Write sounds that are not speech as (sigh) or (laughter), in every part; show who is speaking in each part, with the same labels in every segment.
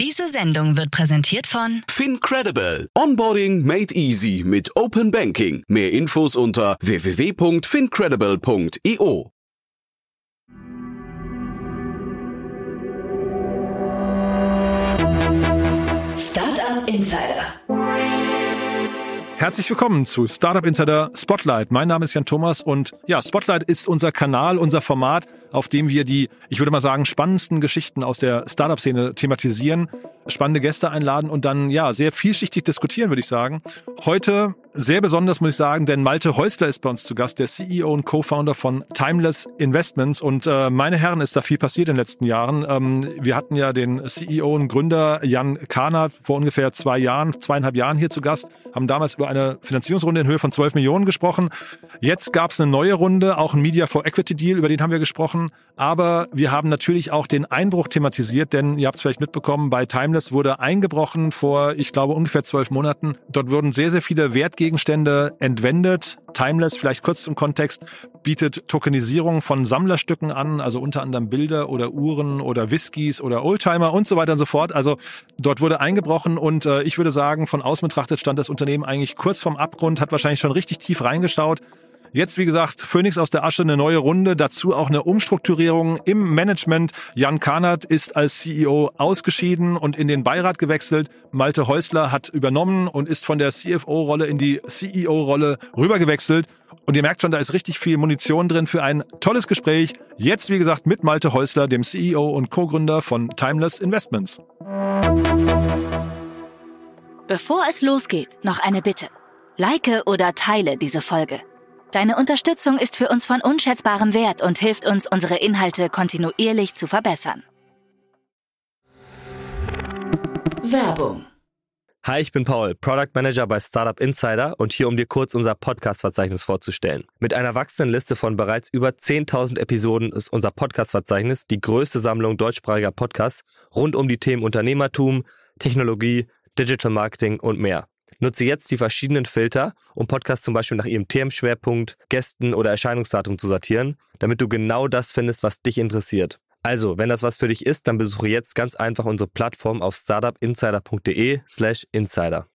Speaker 1: Diese Sendung wird präsentiert von
Speaker 2: FinCredible. Onboarding made easy mit Open Banking. Mehr Infos unter www.fincredible.io.
Speaker 1: Startup Insider.
Speaker 3: Herzlich willkommen zu Startup Insider Spotlight. Mein Name ist Jan Thomas und ja, Spotlight ist unser Kanal, unser Format, auf dem wir die, ich würde mal sagen, spannendsten Geschichten aus der Startup-Szene thematisieren, spannende Gäste einladen und dann ja sehr vielschichtig diskutieren, würde ich sagen. Heute sehr besonders, muss ich sagen, denn Malte Häusler ist bei uns zu Gast, der CEO und Co-Founder von Timeless Investments. Und äh, meine Herren, ist da viel passiert in den letzten Jahren. Ähm, wir hatten ja den CEO und Gründer Jan Kahnert vor ungefähr zwei Jahren, zweieinhalb Jahren hier zu Gast, haben damals über eine Finanzierungsrunde in Höhe von 12 Millionen gesprochen. Jetzt gab es eine neue Runde, auch ein Media for Equity Deal, über den haben wir gesprochen. Aber wir haben natürlich auch den Einbruch thematisiert, denn ihr habt es vielleicht mitbekommen, bei Timeless wurde eingebrochen vor, ich glaube, ungefähr zwölf Monaten. Dort wurden sehr, sehr viele Wert Gegenstände entwendet. Timeless, vielleicht kurz zum Kontext, bietet Tokenisierung von Sammlerstücken an, also unter anderem Bilder oder Uhren oder Whiskys oder Oldtimer und so weiter und so fort. Also dort wurde eingebrochen und äh, ich würde sagen, von außen betrachtet stand das Unternehmen eigentlich kurz vorm Abgrund, hat wahrscheinlich schon richtig tief reingeschaut. Jetzt, wie gesagt, Phoenix aus der Asche, eine neue Runde, dazu auch eine Umstrukturierung im Management. Jan Kahnert ist als CEO ausgeschieden und in den Beirat gewechselt. Malte Häusler hat übernommen und ist von der CFO-Rolle in die CEO-Rolle rübergewechselt. Und ihr merkt schon, da ist richtig viel Munition drin für ein tolles Gespräch. Jetzt, wie gesagt, mit Malte Häusler, dem CEO und Co-Gründer von Timeless Investments.
Speaker 1: Bevor es losgeht, noch eine Bitte. Like oder teile diese Folge. Deine Unterstützung ist für uns von unschätzbarem Wert und hilft uns, unsere Inhalte kontinuierlich zu verbessern. Werbung.
Speaker 4: Hi, ich bin Paul, Product Manager bei Startup Insider und hier, um dir kurz unser Podcast-Verzeichnis vorzustellen. Mit einer wachsenden Liste von bereits über 10.000 Episoden ist unser Podcast-Verzeichnis die größte Sammlung deutschsprachiger Podcasts rund um die Themen Unternehmertum, Technologie, Digital Marketing und mehr. Nutze jetzt die verschiedenen Filter, um Podcasts zum Beispiel nach ihrem Themenschwerpunkt, Gästen oder Erscheinungsdatum zu sortieren, damit du genau das findest, was dich interessiert. Also, wenn das was für dich ist, dann besuche jetzt ganz einfach unsere Plattform auf startupinsider.de slash insider.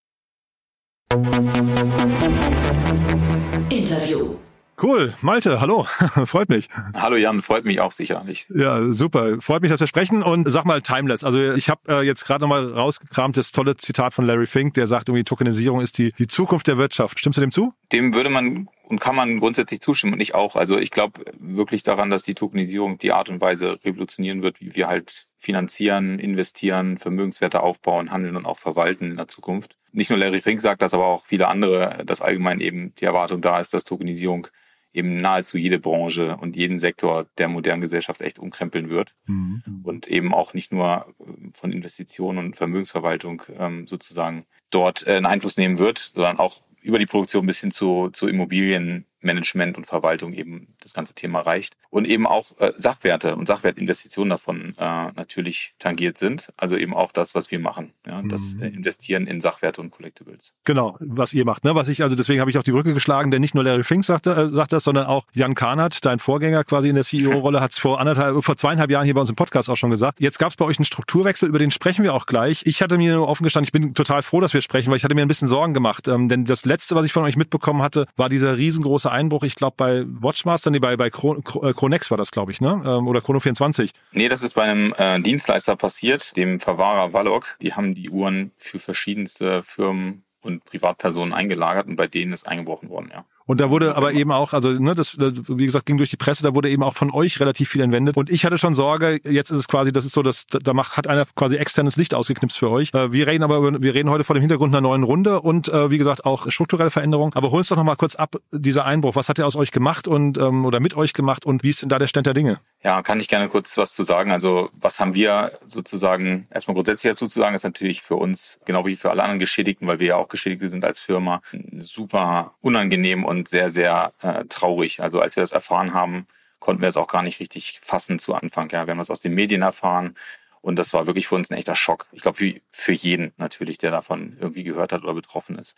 Speaker 1: Interview.
Speaker 3: Cool, Malte, hallo, (laughs) freut mich.
Speaker 5: Hallo Jan, freut mich auch sicherlich.
Speaker 3: Ja, super, freut mich, dass wir sprechen und sag mal Timeless. Also ich habe äh, jetzt gerade nochmal rausgekramt das tolle Zitat von Larry Fink, der sagt irgendwie Tokenisierung ist die die Zukunft der Wirtschaft. Stimmst du dem zu?
Speaker 5: Dem würde man und kann man grundsätzlich zustimmen und ich auch. Also ich glaube wirklich daran, dass die Tokenisierung die Art und Weise revolutionieren wird, wie wir halt finanzieren, investieren, Vermögenswerte aufbauen, handeln und auch verwalten in der Zukunft. Nicht nur Larry Fink sagt das, aber auch viele andere, dass allgemein eben die Erwartung da ist, dass Tokenisierung eben nahezu jede Branche und jeden Sektor der modernen Gesellschaft echt umkrempeln wird mhm. und eben auch nicht nur von Investitionen und Vermögensverwaltung ähm, sozusagen dort äh, einen Einfluss nehmen wird, sondern auch über die Produktion bis hin zu, zu Immobilien Management und Verwaltung eben das ganze Thema reicht. Und eben auch äh, Sachwerte und Sachwertinvestitionen davon äh, natürlich tangiert sind. Also eben auch das, was wir machen. Ja, das äh, Investieren in Sachwerte und Collectibles.
Speaker 3: Genau, was ihr macht. Ne? Was ich, also deswegen habe ich auf die Brücke geschlagen, denn nicht nur Larry Fink sagt, äh, sagt das, sondern auch Jan Kahnert, dein Vorgänger quasi in der CEO-Rolle, hat es vor anderthalb, vor zweieinhalb Jahren hier bei uns im Podcast auch schon gesagt. Jetzt gab es bei euch einen Strukturwechsel, über den sprechen wir auch gleich. Ich hatte mir nur offen gestanden, ich bin total froh, dass wir sprechen, weil ich hatte mir ein bisschen Sorgen gemacht. Ähm, denn das letzte, was ich von euch mitbekommen hatte, war dieser riesengroße Einbruch, ich glaube bei Watchmaster, nee, bei, bei äh, Chronex war das, glaube ich, ne? Ähm, oder Chrono24.
Speaker 5: Nee, das ist bei einem äh, Dienstleister passiert, dem Verwahrer Wallok. Die haben die Uhren für verschiedenste Firmen und Privatpersonen eingelagert und bei denen ist eingebrochen worden, ja.
Speaker 3: Und da wurde aber eben auch, also ne, das, wie gesagt, ging durch die Presse, da wurde eben auch von euch relativ viel entwendet. Und ich hatte schon Sorge, jetzt ist es quasi, das ist so, dass da macht, hat einer quasi externes Licht ausgeknipst für euch. Äh, wir reden aber über, wir reden heute vor dem Hintergrund einer neuen Runde und äh, wie gesagt auch strukturelle Veränderungen. Aber hol uns doch nochmal kurz ab, dieser Einbruch. Was hat er aus euch gemacht und ähm, oder mit euch gemacht und wie ist denn da der Stand der Dinge?
Speaker 5: Ja, kann ich gerne kurz was zu sagen. Also was haben wir sozusagen erstmal grundsätzlich dazu zu sagen, ist natürlich für uns, genau wie für alle anderen Geschädigten, weil wir ja auch Geschädigte sind als Firma, super unangenehm und sehr, sehr äh, traurig. Also als wir das erfahren haben, konnten wir es auch gar nicht richtig fassen zu Anfang. Ja, wir haben das aus den Medien erfahren und das war wirklich für uns ein echter Schock. Ich glaube, wie für jeden natürlich, der davon irgendwie gehört hat oder betroffen ist.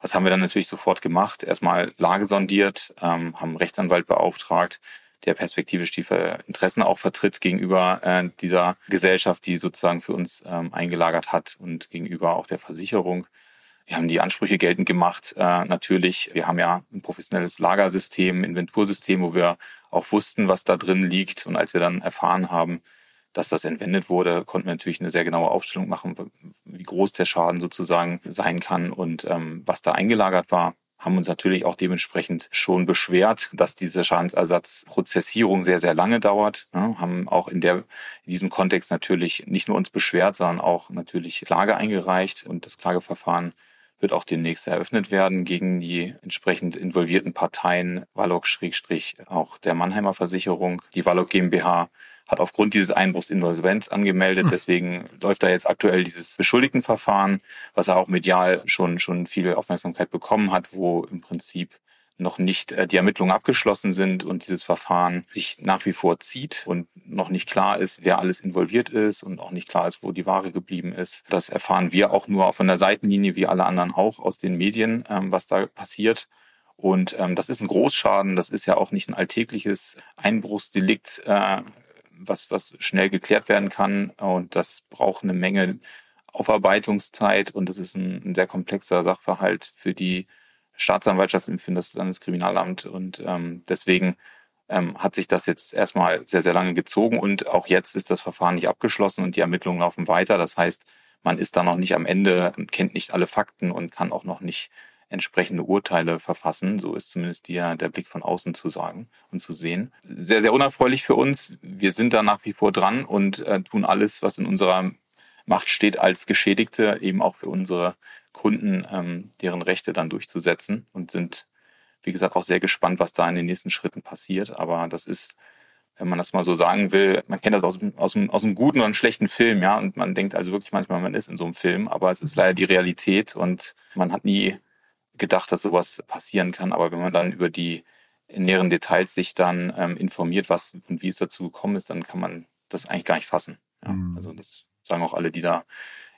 Speaker 5: Was haben wir dann natürlich sofort gemacht? Erstmal Lage sondiert, ähm, haben Rechtsanwalt beauftragt, der perspektivisch die Interessen auch vertritt gegenüber äh, dieser Gesellschaft, die sozusagen für uns ähm, eingelagert hat und gegenüber auch der Versicherung. Wir haben die Ansprüche geltend gemacht. Äh, natürlich, wir haben ja ein professionelles Lagersystem, Inventursystem, wo wir auch wussten, was da drin liegt. Und als wir dann erfahren haben, dass das entwendet wurde, konnten wir natürlich eine sehr genaue Aufstellung machen, wie groß der Schaden sozusagen sein kann und ähm, was da eingelagert war haben uns natürlich auch dementsprechend schon beschwert, dass diese Schadensersatzprozessierung sehr, sehr lange dauert. Ja, haben auch in, der, in diesem Kontext natürlich nicht nur uns beschwert, sondern auch natürlich Klage eingereicht und das Klageverfahren wird auch demnächst eröffnet werden gegen die entsprechend involvierten Parteien, Wallock Schrägstrich, auch der Mannheimer Versicherung, die Wallock GmbH hat aufgrund dieses Einbruchs Insolvenz angemeldet. Hm. Deswegen läuft da jetzt aktuell dieses Beschuldigtenverfahren, was er auch medial schon, schon viel Aufmerksamkeit bekommen hat, wo im Prinzip noch nicht äh, die Ermittlungen abgeschlossen sind und dieses Verfahren sich nach wie vor zieht und noch nicht klar ist, wer alles involviert ist und auch nicht klar ist, wo die Ware geblieben ist. Das erfahren wir auch nur von der Seitenlinie, wie alle anderen auch aus den Medien, ähm, was da passiert. Und ähm, das ist ein Großschaden, das ist ja auch nicht ein alltägliches Einbruchsdelikt, äh, was, was schnell geklärt werden kann. Und das braucht eine Menge Aufarbeitungszeit und das ist ein, ein sehr komplexer Sachverhalt für die Staatsanwaltschaft für das Landeskriminalamt. Und ähm, deswegen ähm, hat sich das jetzt erstmal sehr, sehr lange gezogen und auch jetzt ist das Verfahren nicht abgeschlossen und die Ermittlungen laufen weiter. Das heißt, man ist da noch nicht am Ende, kennt nicht alle Fakten und kann auch noch nicht entsprechende Urteile verfassen. So ist zumindest der, der Blick von außen zu sagen und zu sehen. Sehr, sehr unerfreulich für uns. Wir sind da nach wie vor dran und äh, tun alles, was in unserer Macht steht, als Geschädigte eben auch für unsere Kunden, ähm, deren Rechte dann durchzusetzen und sind, wie gesagt, auch sehr gespannt, was da in den nächsten Schritten passiert. Aber das ist wenn man das mal so sagen will, man kennt das aus, aus, aus einem guten oder einem schlechten Film, ja, und man denkt also wirklich manchmal, man ist in so einem Film, aber es ist leider die Realität und man hat nie gedacht, dass sowas passieren kann. Aber wenn man dann über die näheren Details sich dann ähm, informiert, was und wie es dazu gekommen ist, dann kann man das eigentlich gar nicht fassen. Ja, mhm. Also das sagen auch alle, die da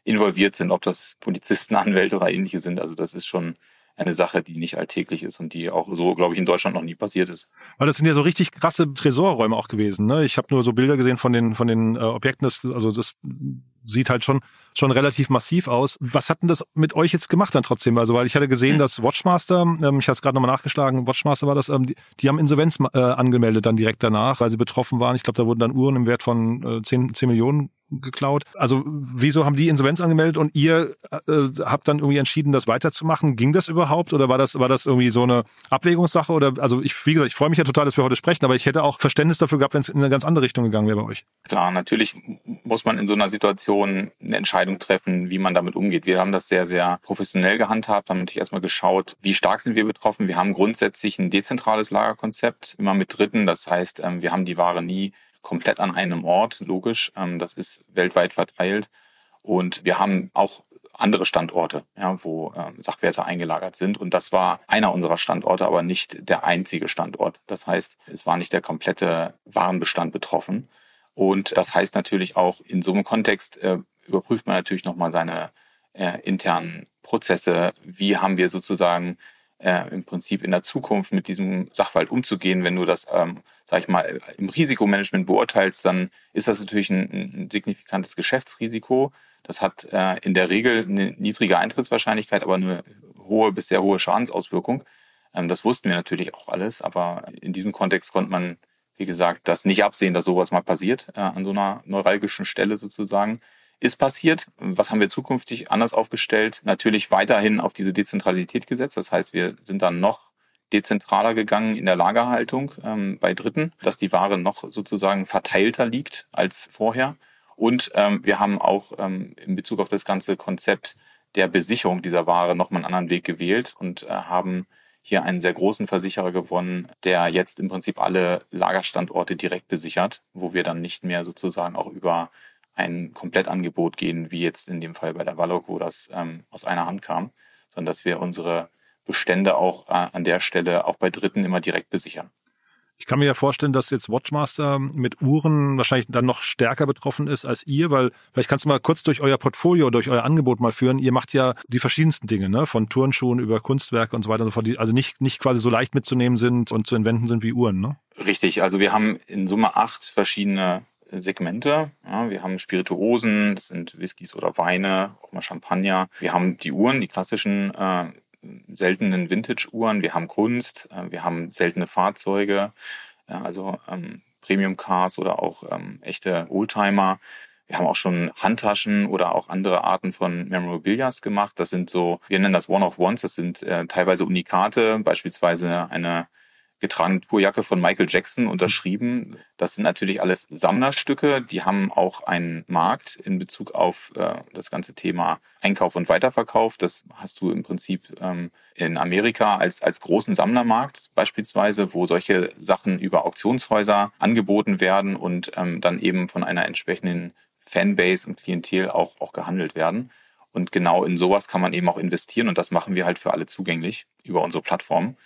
Speaker 5: involviert sind, ob das Polizisten, (laughs) Anwälte oder ähnliche sind. Also das ist schon eine Sache, die nicht alltäglich ist und die auch so, glaube ich, in Deutschland noch nie passiert ist.
Speaker 3: Weil das sind ja so richtig krasse Tresorräume auch gewesen. Ne? Ich habe nur so Bilder gesehen von den von den äh, Objekten. Das, also das sieht halt schon schon relativ massiv aus. Was hat denn das mit euch jetzt gemacht dann trotzdem? Also weil ich hatte gesehen, mhm. dass Watchmaster, ähm, ich hatte es gerade nochmal nachgeschlagen, Watchmaster war das, ähm, die, die haben Insolvenz äh, angemeldet dann direkt danach, weil sie betroffen waren. Ich glaube, da wurden dann Uhren im Wert von äh, 10, 10 Millionen geklaut. Also wieso haben die Insolvenz angemeldet und ihr äh, habt dann irgendwie entschieden, das weiterzumachen? Ging das überhaupt oder war das war das irgendwie so eine Abwägungssache oder also ich wie gesagt, ich freue mich ja total, dass wir heute sprechen, aber ich hätte auch Verständnis dafür gehabt, wenn es in eine ganz andere Richtung gegangen wäre bei euch.
Speaker 5: Klar, natürlich muss man in so einer Situation eine Entscheidung treffen, wie man damit umgeht. Wir haben das sehr sehr professionell gehandhabt, haben natürlich erstmal geschaut, wie stark sind wir betroffen. Wir haben grundsätzlich ein dezentrales Lagerkonzept immer mit Dritten, das heißt, ähm, wir haben die Ware nie komplett an einem Ort, logisch. Ähm, das ist weltweit verteilt. Und wir haben auch andere Standorte, ja, wo ähm, Sachwerte eingelagert sind. Und das war einer unserer Standorte, aber nicht der einzige Standort. Das heißt, es war nicht der komplette Warenbestand betroffen. Und das heißt natürlich auch, in so einem Kontext äh, überprüft man natürlich nochmal seine äh, internen Prozesse. Wie haben wir sozusagen äh, im Prinzip in der Zukunft mit diesem Sachverhalt umzugehen. Wenn du das, ähm, sag ich mal, im Risikomanagement beurteilst, dann ist das natürlich ein, ein signifikantes Geschäftsrisiko. Das hat äh, in der Regel eine niedrige Eintrittswahrscheinlichkeit, aber eine hohe bis sehr hohe Schadensauswirkung. Ähm, das wussten wir natürlich auch alles, aber in diesem Kontext konnte man, wie gesagt, das nicht absehen, dass sowas mal passiert äh, an so einer neuralgischen Stelle sozusagen ist passiert. Was haben wir zukünftig anders aufgestellt? Natürlich weiterhin auf diese Dezentralität gesetzt. Das heißt, wir sind dann noch dezentraler gegangen in der Lagerhaltung ähm, bei Dritten, dass die Ware noch sozusagen verteilter liegt als vorher. Und ähm, wir haben auch ähm, in Bezug auf das ganze Konzept der Besicherung dieser Ware nochmal einen anderen Weg gewählt und äh, haben hier einen sehr großen Versicherer gewonnen, der jetzt im Prinzip alle Lagerstandorte direkt besichert, wo wir dann nicht mehr sozusagen auch über ein Komplettangebot gehen, wie jetzt in dem Fall bei der Wallock, wo das ähm, aus einer Hand kam, sondern dass wir unsere Bestände auch äh, an der Stelle auch bei Dritten immer direkt besichern.
Speaker 3: Ich kann mir ja vorstellen, dass jetzt Watchmaster mit Uhren wahrscheinlich dann noch stärker betroffen ist als ihr, weil vielleicht kannst du mal kurz durch euer Portfolio, durch euer Angebot mal führen. Ihr macht ja die verschiedensten Dinge, ne? Von Turnschuhen über Kunstwerke und so weiter und so fort, die also nicht, nicht quasi so leicht mitzunehmen sind und zu entwenden sind wie Uhren, ne?
Speaker 5: Richtig. Also wir haben in Summe acht verschiedene Segmente. Ja, wir haben Spirituosen, das sind Whiskys oder Weine, auch mal Champagner. Wir haben die Uhren, die klassischen äh, seltenen Vintage-Uhren, wir haben Kunst, äh, wir haben seltene Fahrzeuge, also ähm, Premium-Cars oder auch ähm, echte Oldtimer. Wir haben auch schon Handtaschen oder auch andere Arten von Memorabilias gemacht. Das sind so, wir nennen das One-of-Ones, das sind äh, teilweise Unikate, beispielsweise eine getragene Tourjacke von Michael Jackson (laughs) unterschrieben. Das sind natürlich alles Sammlerstücke, die haben auch einen Markt in Bezug auf äh, das ganze Thema Einkauf und Weiterverkauf. Das hast du im Prinzip ähm, in Amerika als, als großen Sammlermarkt beispielsweise, wo solche Sachen über Auktionshäuser angeboten werden und ähm, dann eben von einer entsprechenden Fanbase und Klientel auch, auch gehandelt werden. Und genau in sowas kann man eben auch investieren und das machen wir halt für alle zugänglich über unsere Plattform.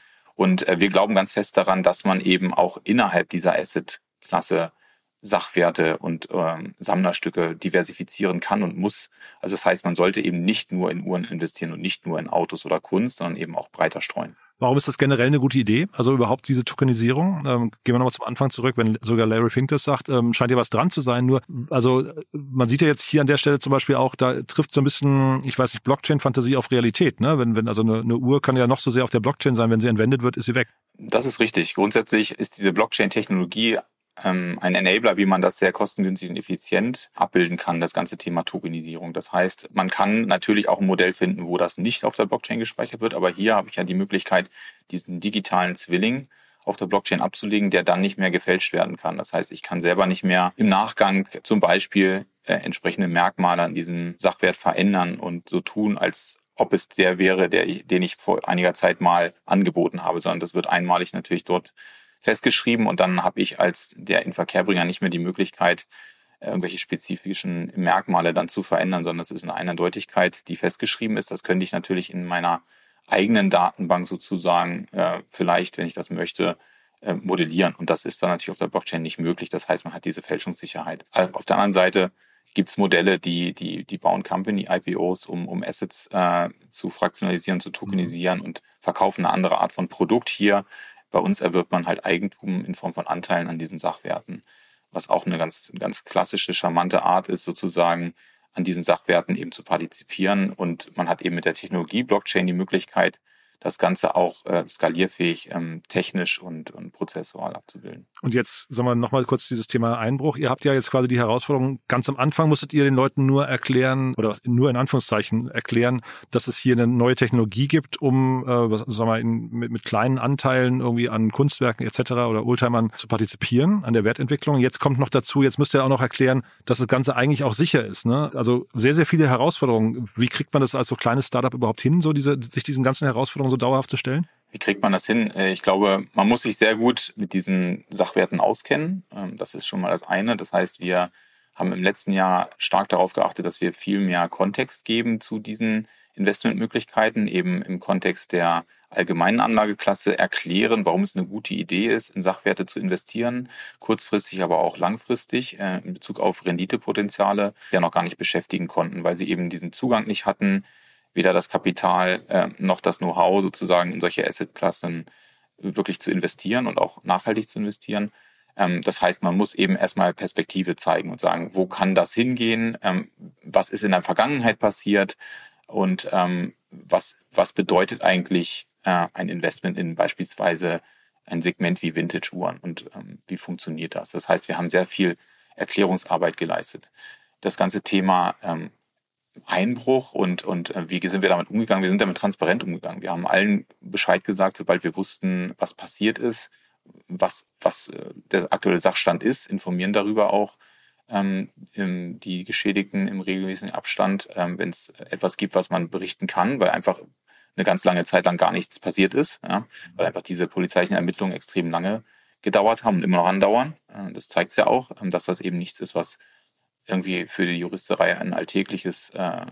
Speaker 5: Und äh, wir glauben ganz fest daran, dass man eben auch innerhalb dieser Asset-Klasse Sachwerte und ähm, Sammlerstücke diversifizieren kann und muss. Also das heißt, man sollte eben nicht nur in Uhren investieren und nicht nur in Autos oder Kunst, sondern eben auch breiter streuen.
Speaker 3: Warum ist das generell eine gute Idee? Also überhaupt diese Tokenisierung? Ähm, gehen wir nochmal zum Anfang zurück, wenn sogar Larry Fink das sagt, ähm, scheint ja was dran zu sein. Nur, also man sieht ja jetzt hier an der Stelle zum Beispiel auch, da trifft so ein bisschen, ich weiß nicht, Blockchain-Fantasie auf Realität. Ne? Wenn, wenn also eine, eine Uhr kann ja noch so sehr auf der Blockchain sein, wenn sie entwendet wird, ist sie weg.
Speaker 5: Das ist richtig. Grundsätzlich ist diese Blockchain-Technologie ähm, ein Enabler, wie man das sehr kostengünstig und effizient abbilden kann, das ganze Thema Tokenisierung. Das heißt, man kann natürlich auch ein Modell finden, wo das nicht auf der Blockchain gespeichert wird, aber hier habe ich ja die Möglichkeit, diesen digitalen Zwilling auf der Blockchain abzulegen, der dann nicht mehr gefälscht werden kann. Das heißt, ich kann selber nicht mehr im Nachgang zum Beispiel äh, entsprechende Merkmale an diesem Sachwert verändern und so tun, als ob es der wäre, der, den ich vor einiger Zeit mal angeboten habe, sondern das wird einmalig natürlich dort festgeschrieben und dann habe ich als der Inverkehrbringer nicht mehr die Möglichkeit, irgendwelche spezifischen Merkmale dann zu verändern, sondern es ist eine Eindeutigkeit, die festgeschrieben ist. Das könnte ich natürlich in meiner eigenen Datenbank sozusagen äh, vielleicht, wenn ich das möchte, äh, modellieren. Und das ist dann natürlich auf der Blockchain nicht möglich. Das heißt, man hat diese Fälschungssicherheit. Auf der anderen Seite gibt es Modelle, die, die, die bauen Company-IPOs, um, um Assets äh, zu fraktionalisieren, zu tokenisieren mhm. und verkaufen eine andere Art von Produkt. Hier bei uns erwirbt man halt Eigentum in Form von Anteilen an diesen Sachwerten, was auch eine ganz, ganz klassische, charmante Art ist, sozusagen an diesen Sachwerten eben zu partizipieren. Und man hat eben mit der Technologie Blockchain die Möglichkeit, das Ganze auch äh, skalierfähig, ähm, technisch und, und prozessual abzubilden.
Speaker 3: Und jetzt sagen wir nochmal kurz dieses Thema Einbruch. Ihr habt ja jetzt quasi die Herausforderung, ganz am Anfang musstet ihr den Leuten nur erklären, oder nur in Anführungszeichen erklären, dass es hier eine neue Technologie gibt, um, äh, was, sagen wir, in, mit, mit kleinen Anteilen irgendwie an Kunstwerken etc. oder Oldtimern zu partizipieren, an der Wertentwicklung. Jetzt kommt noch dazu, jetzt müsst ihr auch noch erklären, dass das Ganze eigentlich auch sicher ist. Ne? Also sehr, sehr viele Herausforderungen. Wie kriegt man das als so kleines Startup überhaupt hin, so diese, sich diesen ganzen Herausforderungen so dauerhaft zu stellen?
Speaker 5: Wie kriegt man das hin? Äh, ich glaube, man muss sich sehr gut mit diesen Sachwerten auskennen. Ähm, das ist schon mal das eine. Das heißt, wir haben im letzten Jahr stark darauf geachtet, dass wir viel mehr Kontext geben zu diesen Investmentmöglichkeiten, eben im Kontext der allgemeinen Anlageklasse erklären, warum es eine gute Idee ist, in Sachwerte zu investieren, kurzfristig, aber auch langfristig äh, in Bezug auf Renditepotenziale, die ja noch gar nicht beschäftigen konnten, weil sie eben diesen Zugang nicht hatten, weder das Kapital äh, noch das Know-how sozusagen in solche Assetklassen wirklich zu investieren und auch nachhaltig zu investieren. Ähm, das heißt, man muss eben erstmal Perspektive zeigen und sagen, wo kann das hingehen? Ähm, was ist in der Vergangenheit passiert? Und ähm, was, was bedeutet eigentlich äh, ein Investment in beispielsweise ein Segment wie Vintage-Uhren und ähm, wie funktioniert das? Das heißt, wir haben sehr viel Erklärungsarbeit geleistet. Das ganze Thema ähm, Einbruch und, und äh, wie sind wir damit umgegangen? Wir sind damit transparent umgegangen. Wir haben allen Bescheid gesagt, sobald wir wussten, was passiert ist, was, was äh, der aktuelle Sachstand ist, informieren darüber auch ähm, die Geschädigten im regelmäßigen Abstand, ähm, wenn es etwas gibt, was man berichten kann, weil einfach eine ganz lange Zeit lang gar nichts passiert ist, ja, weil einfach diese polizeilichen Ermittlungen extrem lange gedauert haben und immer noch andauern. Äh, das zeigt ja auch, ähm, dass das eben nichts ist, was irgendwie für die Juristerei ein alltägliches äh,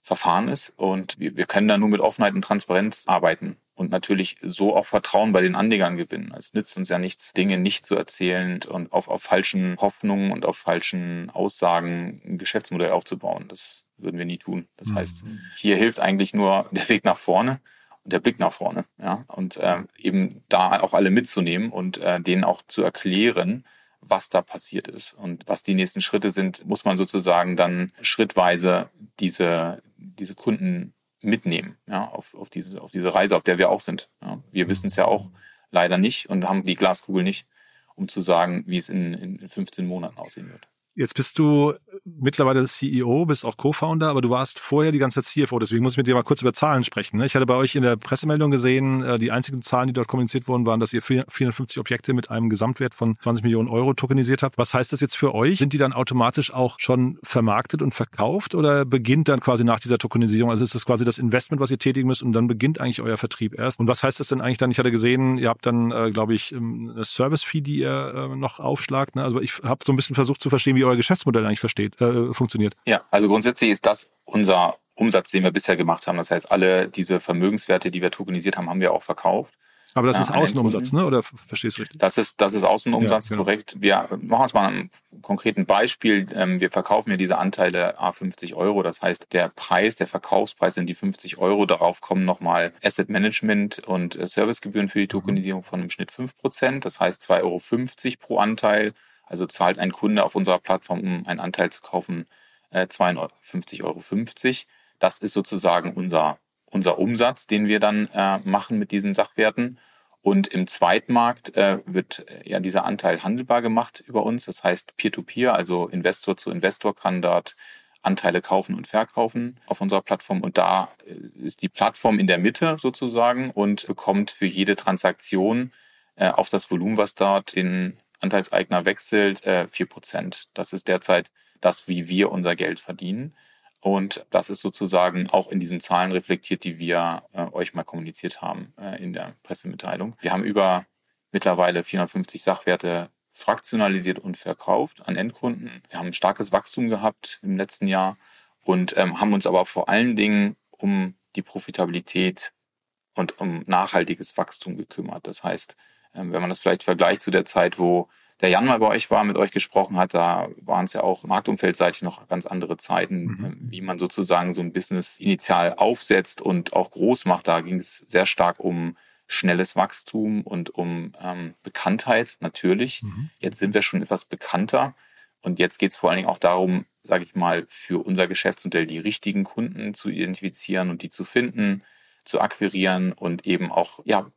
Speaker 5: Verfahren ist. Und wir, wir können da nur mit Offenheit und Transparenz arbeiten. und natürlich so auch Vertrauen bei den Anlegern gewinnen. Es nützt uns ja nichts, Dinge nicht zu erzählen und auf, auf falschen Hoffnungen und auf falschen Aussagen ein Geschäftsmodell aufzubauen. Das würden wir nie tun. Das mhm. heißt, hier hilft eigentlich nur der Weg nach vorne und der Blick nach vorne. Ja? Und äh, eben da auch alle mitzunehmen und äh, denen auch zu erklären, was da passiert ist. Und was die nächsten Schritte sind, muss man sozusagen dann schrittweise diese, diese Kunden mitnehmen, ja, auf, auf, diese, auf diese Reise, auf der wir auch sind. Ja. Wir wissen es ja auch leider nicht und haben die Glaskugel nicht, um zu sagen, wie es in, in 15 Monaten aussehen wird.
Speaker 3: Jetzt bist du mittlerweile CEO, bist auch Co-Founder, aber du warst vorher die ganze Zeit CFO, deswegen muss ich mit dir mal kurz über Zahlen sprechen. Ne? Ich hatte bei euch in der Pressemeldung gesehen, äh, die einzigen Zahlen, die dort kommuniziert wurden, waren, dass ihr 450 Objekte mit einem Gesamtwert von 20 Millionen Euro tokenisiert habt. Was heißt das jetzt für euch? Sind die dann automatisch auch schon vermarktet und verkauft oder beginnt dann quasi nach dieser Tokenisierung? Also ist das quasi das Investment, was ihr tätigen müsst und dann beginnt eigentlich euer Vertrieb erst? Und was heißt das denn eigentlich dann? Ich hatte gesehen, ihr habt dann, äh, glaube ich, ähm, eine Service-Fee, die ihr äh, noch aufschlagt. Ne? Also ich habe so ein bisschen versucht zu verstehen, wie wie euer Geschäftsmodell eigentlich versteht, äh, funktioniert.
Speaker 5: Ja, also grundsätzlich ist das unser Umsatz, den wir bisher gemacht haben. Das heißt, alle diese Vermögenswerte, die wir tokenisiert haben, haben wir auch verkauft.
Speaker 3: Aber das ja, ist Außenumsatz, ne? Oder verstehst du richtig?
Speaker 5: Das ist, das ist Außenumsatz, ja, genau. korrekt. Wir machen es mal einem konkreten Beispiel. Ähm, wir verkaufen ja diese Anteile A 50 Euro. Das heißt, der Preis, der Verkaufspreis sind die 50 Euro. Darauf kommen nochmal Asset Management und äh, Servicegebühren für die Tokenisierung von im Schnitt 5 Prozent. Das heißt 2,50 Euro pro Anteil. Also zahlt ein Kunde auf unserer Plattform, um einen Anteil zu kaufen, äh, 52,50 Euro. Das ist sozusagen unser, unser Umsatz, den wir dann äh, machen mit diesen Sachwerten. Und im Zweitmarkt äh, wird äh, ja dieser Anteil handelbar gemacht über uns. Das heißt Peer-to-Peer, -Peer, also Investor zu Investor kann dort Anteile kaufen und verkaufen auf unserer Plattform. Und da äh, ist die Plattform in der Mitte sozusagen und bekommt für jede Transaktion äh, auf das Volumen, was dort den Anteilseigner wechselt, äh, 4%. Das ist derzeit das, wie wir unser Geld verdienen. Und das ist sozusagen auch in diesen Zahlen reflektiert, die wir äh, euch mal kommuniziert haben äh, in der Pressemitteilung. Wir haben über mittlerweile 450 Sachwerte fraktionalisiert und verkauft an Endkunden. Wir haben ein starkes Wachstum gehabt im letzten Jahr und ähm, haben uns aber vor allen Dingen um die Profitabilität und um nachhaltiges Wachstum gekümmert. Das heißt, wenn man das vielleicht vergleicht zu der Zeit, wo der Jan mal bei euch war, mit euch gesprochen hat, da waren es ja auch marktumfeldseitig noch ganz andere Zeiten, mhm. Ähm, wie man sozusagen so ein Business initial aufsetzt und auch groß macht. Da ging es sehr stark um schnelles Wachstum und um ähm, Bekanntheit natürlich. Mhm. Jetzt sind wir schon etwas bekannter und jetzt geht es vor allen Dingen auch darum, sage ich mal, für unser Geschäftsmodell die richtigen Kunden zu identifizieren und die zu finden, zu akquirieren und eben auch ja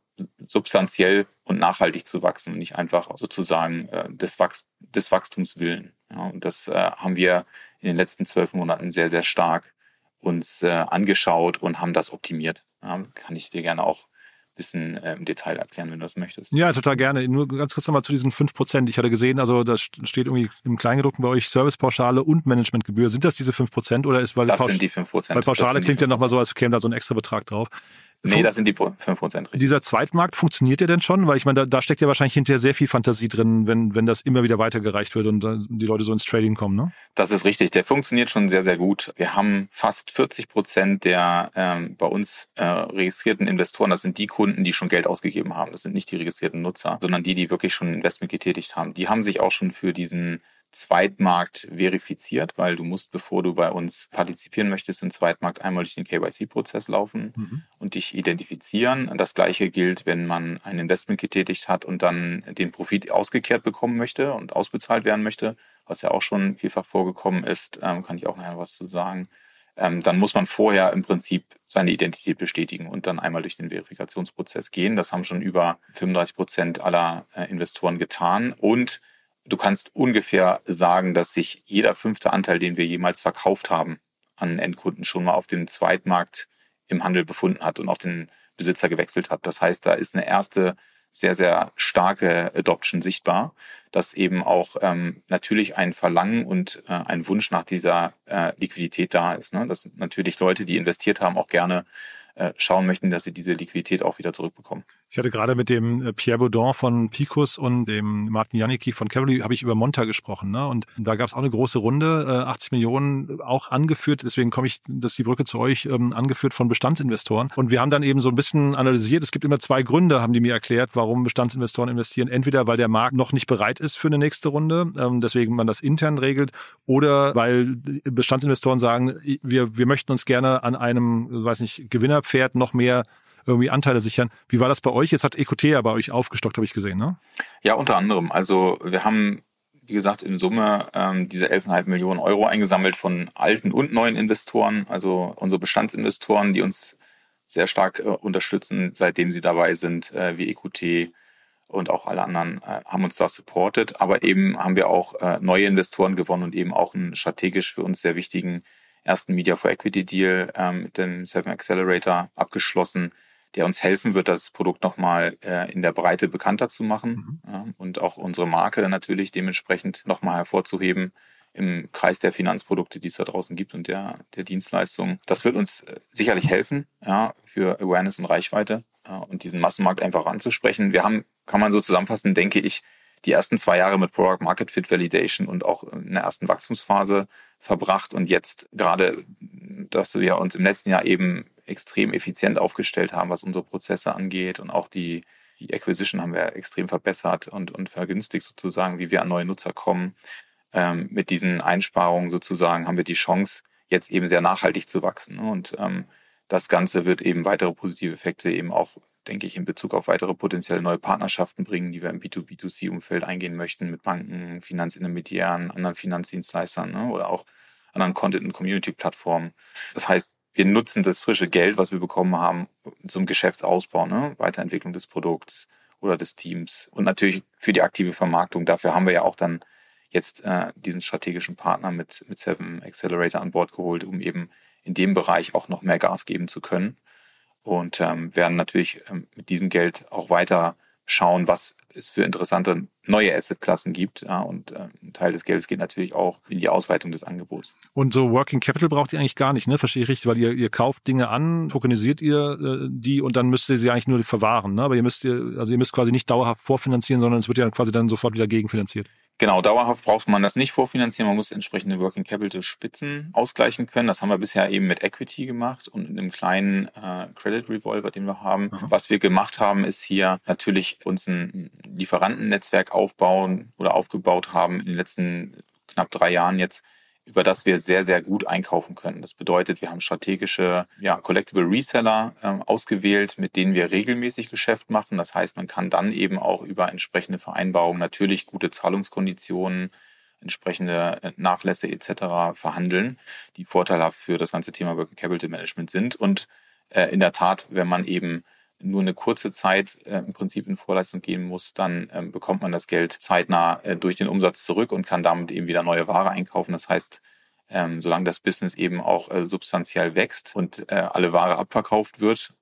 Speaker 5: substanziell und nachhaltig zu wachsen und nicht einfach sozusagen äh, des, Wachst des Wachstums willen. Ja, und das äh, haben wir in den letzten zwölf Monaten sehr, sehr stark uns äh, angeschaut und haben das optimiert. Ja, kann ich dir gerne auch bisschen äh, im Detail erklären, wenn du das möchtest.
Speaker 3: Ja, total gerne. Nur ganz kurz nochmal zu diesen fünf Prozent. Ich hatte gesehen, also da steht irgendwie im Kleingedruckten bei euch Servicepauschale und Managementgebühr. Sind das diese fünf Prozent oder ist weil
Speaker 5: das sind die fünf Prozent?
Speaker 3: Weil Pauschale klingt ja nochmal so, als käme da so ein extra Betrag drauf.
Speaker 5: Nee, das sind die 5% richtig.
Speaker 3: Dieser Zweitmarkt funktioniert der denn schon? Weil ich meine, da, da steckt ja wahrscheinlich hinterher sehr viel Fantasie drin, wenn, wenn das immer wieder weitergereicht wird und äh, die Leute so ins Trading kommen, ne?
Speaker 5: Das ist richtig. Der funktioniert schon sehr, sehr gut. Wir haben fast 40 Prozent der ähm, bei uns äh, registrierten Investoren. Das sind die Kunden, die schon Geld ausgegeben haben. Das sind nicht die registrierten Nutzer, sondern die, die wirklich schon Investment getätigt haben. Die haben sich auch schon für diesen Zweitmarkt verifiziert, weil du musst, bevor du bei uns partizipieren möchtest, im Zweitmarkt einmal durch den KYC-Prozess laufen mhm. und dich identifizieren. Das gleiche gilt, wenn man ein Investment getätigt hat und dann den Profit ausgekehrt bekommen möchte und ausbezahlt werden möchte, was ja auch schon vielfach vorgekommen ist, ähm, kann ich auch nachher was zu sagen. Ähm, dann muss man vorher im Prinzip seine Identität bestätigen und dann einmal durch den Verifikationsprozess gehen. Das haben schon über 35 Prozent aller äh, Investoren getan und Du kannst ungefähr sagen, dass sich jeder fünfte Anteil, den wir jemals verkauft haben, an Endkunden schon mal auf dem Zweitmarkt im Handel befunden hat und auch den Besitzer gewechselt hat. Das heißt, da ist eine erste sehr, sehr starke Adoption sichtbar, dass eben auch ähm, natürlich ein Verlangen und äh, ein Wunsch nach dieser äh, Liquidität da ist. Ne? Dass natürlich Leute, die investiert haben, auch gerne äh, schauen möchten, dass sie diese Liquidität auch wieder zurückbekommen.
Speaker 3: Ich hatte gerade mit dem äh, Pierre Baudon von Picus und dem Martin Janicki von Cavalry habe ich über Monta gesprochen. Ne? Und da gab es auch eine große Runde, äh, 80 Millionen auch angeführt. Deswegen komme ich, das ist die Brücke zu euch, ähm, angeführt von Bestandsinvestoren. Und wir haben dann eben so ein bisschen analysiert. Es gibt immer zwei Gründe, haben die mir erklärt, warum Bestandsinvestoren investieren. Entweder weil der Markt noch nicht bereit ist für eine nächste Runde, ähm, deswegen man das intern regelt, oder weil Bestandsinvestoren sagen, wir, wir möchten uns gerne an einem, weiß nicht, Gewinnerpferd noch mehr irgendwie Anteile sichern. Wie war das bei euch? Jetzt hat EQT ja bei euch aufgestockt, habe ich gesehen, ne?
Speaker 5: Ja, unter anderem. Also wir haben, wie gesagt, in Summe ähm, diese 11,5 Millionen Euro eingesammelt von alten und neuen Investoren, also unsere Bestandsinvestoren, die uns sehr stark äh, unterstützen, seitdem sie dabei sind, äh, wie EQT und auch alle anderen äh, haben uns da supportet. Aber eben haben wir auch äh, neue Investoren gewonnen und eben auch einen strategisch für uns sehr wichtigen ersten Media for Equity Deal ähm, mit dem Seven Accelerator abgeschlossen, der uns helfen wird, das Produkt nochmal äh, in der Breite bekannter zu machen mhm. ja, und auch unsere Marke natürlich dementsprechend nochmal hervorzuheben im Kreis der Finanzprodukte, die es da draußen gibt und der, der Dienstleistungen. Das wird uns äh, sicherlich helfen, ja, für Awareness und Reichweite ja, und diesen Massenmarkt einfach anzusprechen. Wir haben, kann man so zusammenfassen, denke ich, die ersten zwei Jahre mit Product Market Fit Validation und auch in der ersten Wachstumsphase verbracht und jetzt gerade, dass wir uns im letzten Jahr eben extrem effizient aufgestellt haben, was unsere Prozesse angeht und auch die, die Acquisition haben wir extrem verbessert und, und vergünstigt sozusagen, wie wir an neue Nutzer kommen. Ähm, mit diesen Einsparungen sozusagen haben wir die Chance, jetzt eben sehr nachhaltig zu wachsen. Und ähm, das Ganze wird eben weitere positive Effekte eben auch, denke ich, in Bezug auf weitere potenzielle neue Partnerschaften bringen, die wir im B2B2C-Umfeld eingehen möchten mit Banken, Finanzintermediären, anderen Finanzdienstleistern ne, oder auch anderen Content- und Community-Plattformen. Das heißt, wir nutzen das frische Geld, was wir bekommen haben, zum Geschäftsausbau, ne? Weiterentwicklung des Produkts oder des Teams und natürlich für die aktive Vermarktung. Dafür haben wir ja auch dann jetzt äh, diesen strategischen Partner mit, mit Seven Accelerator an Bord geholt, um eben in dem Bereich auch noch mehr Gas geben zu können. Und ähm, werden natürlich ähm, mit diesem Geld auch weiter schauen, was es für interessante neue Assetklassen gibt. Ja, und äh, ein Teil des Geldes geht natürlich auch in die Ausweitung des Angebots.
Speaker 3: Und so Working Capital braucht ihr eigentlich gar nicht, ne? Verstehe ich richtig, weil ihr, ihr kauft Dinge an, tokenisiert ihr äh, die und dann müsst ihr sie eigentlich nur verwahren, ne? Aber ihr müsst ihr, also ihr müsst quasi nicht dauerhaft vorfinanzieren, sondern es wird ja quasi dann sofort wieder gegenfinanziert.
Speaker 5: Genau, dauerhaft braucht man das nicht vorfinanzieren. Man muss entsprechende Working Capital Spitzen ausgleichen können. Das haben wir bisher eben mit Equity gemacht und in einem kleinen äh, Credit Revolver, den wir haben. Aha. Was wir gemacht haben, ist hier natürlich uns ein Lieferantennetzwerk aufbauen oder aufgebaut haben in den letzten knapp drei Jahren jetzt, über das wir sehr, sehr gut einkaufen können. Das bedeutet, wir haben strategische ja, Collectible Reseller äh, ausgewählt, mit denen wir regelmäßig Geschäft machen. Das heißt, man kann dann eben auch über entsprechende Vereinbarungen natürlich gute Zahlungskonditionen, entsprechende äh, Nachlässe etc. verhandeln, die vorteilhaft für das ganze Thema Working Capital Management sind. Und äh, in der Tat, wenn man eben nur eine kurze Zeit äh, im Prinzip in Vorleistung gehen muss, dann ähm, bekommt man das Geld zeitnah äh, durch den Umsatz zurück und kann damit eben wieder neue Ware einkaufen. Das heißt, ähm, solange das Business eben auch äh, substanziell wächst und äh, alle Ware abverkauft wird,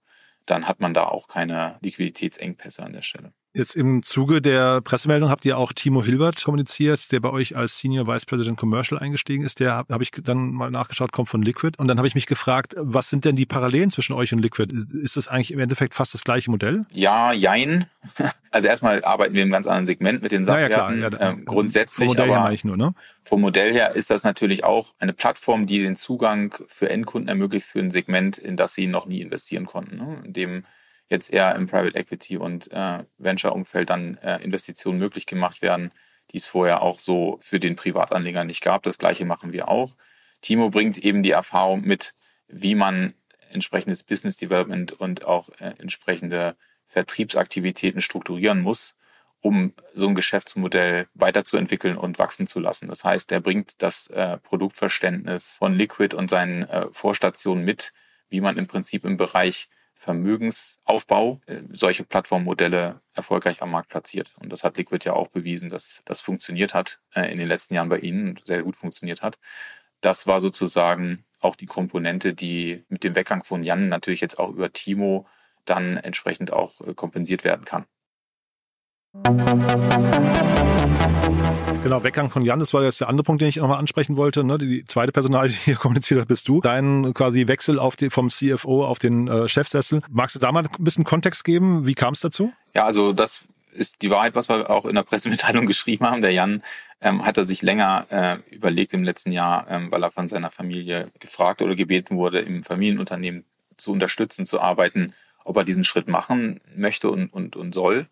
Speaker 5: dann hat man da auch keine Liquiditätsengpässe an der Stelle.
Speaker 3: Jetzt im Zuge der Pressemeldung habt ihr auch Timo Hilbert kommuniziert, der bei euch als Senior Vice President Commercial eingestiegen ist. Der habe hab ich dann mal nachgeschaut, kommt von Liquid. Und dann habe ich mich gefragt, was sind denn die Parallelen zwischen euch und Liquid? Ist das eigentlich im Endeffekt fast das gleiche Modell?
Speaker 5: Ja, jein. (laughs) Also erstmal arbeiten wir im ganz anderen Segment mit den Sachwerten. Ja, ja, klar. Ja, ähm, grundsätzlich. Vom
Speaker 3: Modell her meine ich nur, ne?
Speaker 5: Vom Modell her ist das natürlich auch eine Plattform, die den Zugang für Endkunden ermöglicht für ein Segment, in das sie noch nie investieren konnten. Ne? In dem jetzt eher im Private Equity und äh, Venture-Umfeld dann äh, Investitionen möglich gemacht werden, die es vorher auch so für den Privatanleger nicht gab. Das gleiche machen wir auch. Timo bringt eben die Erfahrung mit, wie man entsprechendes Business Development und auch äh, entsprechende Vertriebsaktivitäten strukturieren muss, um so ein Geschäftsmodell weiterzuentwickeln und wachsen zu lassen. Das heißt, er bringt das äh, Produktverständnis von Liquid und seinen äh, Vorstationen mit, wie man im Prinzip im Bereich Vermögensaufbau äh, solche Plattformmodelle erfolgreich am Markt platziert. Und das hat Liquid ja auch bewiesen, dass das funktioniert hat äh, in den letzten Jahren bei Ihnen, sehr gut funktioniert hat. Das war sozusagen auch die Komponente, die mit dem Weggang von Jan natürlich jetzt auch über Timo dann entsprechend auch äh, kompensiert werden kann.
Speaker 3: Genau, Weggang von Jan, das war jetzt der andere Punkt, den ich nochmal ansprechen wollte. Ne? Die zweite Personal, (laughs) die hier kommuniziert hat, bist du. Dein quasi Wechsel auf die, vom CFO auf den äh, Chefsessel. Magst du da mal ein bisschen Kontext geben? Wie kam es dazu?
Speaker 5: Ja, also das ist die Wahrheit, was wir auch in der Pressemitteilung (laughs) geschrieben haben. Der Jan ähm, hat er sich länger äh, überlegt im letzten Jahr, ähm, weil er von seiner Familie gefragt oder gebeten wurde, im Familienunternehmen zu unterstützen, zu arbeiten, ob er diesen Schritt machen möchte und, und, und soll.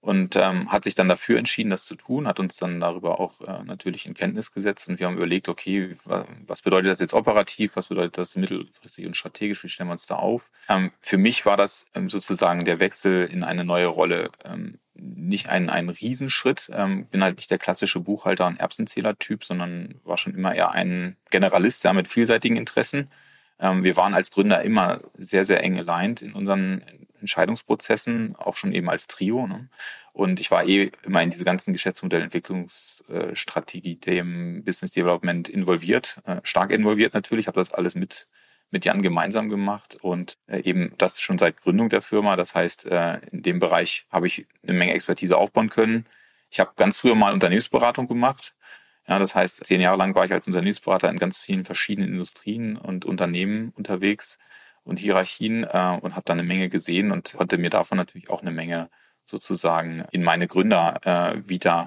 Speaker 5: Und ähm, hat sich dann dafür entschieden, das zu tun, hat uns dann darüber auch äh, natürlich in Kenntnis gesetzt und wir haben überlegt, okay, was bedeutet das jetzt operativ, was bedeutet das mittelfristig und strategisch, wie stellen wir uns da auf? Ähm, für mich war das ähm, sozusagen der Wechsel in eine neue Rolle ähm, nicht ein, ein Riesenschritt. Ähm, bin halt nicht der klassische Buchhalter und Erbsenzähler-Typ, sondern war schon immer eher ein Generalist ja, mit vielseitigen Interessen. Ähm, wir waren als Gründer immer sehr, sehr eng aligned in unseren Entscheidungsprozessen, auch schon eben als Trio. Ne? Und ich war eh immer in diese ganzen Geschäftsmodellentwicklungsstrategie, dem Business Development involviert, äh, stark involviert natürlich, habe das alles mit mit Jan gemeinsam gemacht und äh, eben das schon seit Gründung der Firma. Das heißt, äh, in dem Bereich habe ich eine Menge Expertise aufbauen können. Ich habe ganz früher mal Unternehmensberatung gemacht. Ja, das heißt, zehn Jahre lang war ich als Unternehmensberater in ganz vielen verschiedenen Industrien und Unternehmen unterwegs und Hierarchien äh, und habe da eine Menge gesehen und konnte mir davon natürlich auch eine Menge sozusagen in meine Gründer äh,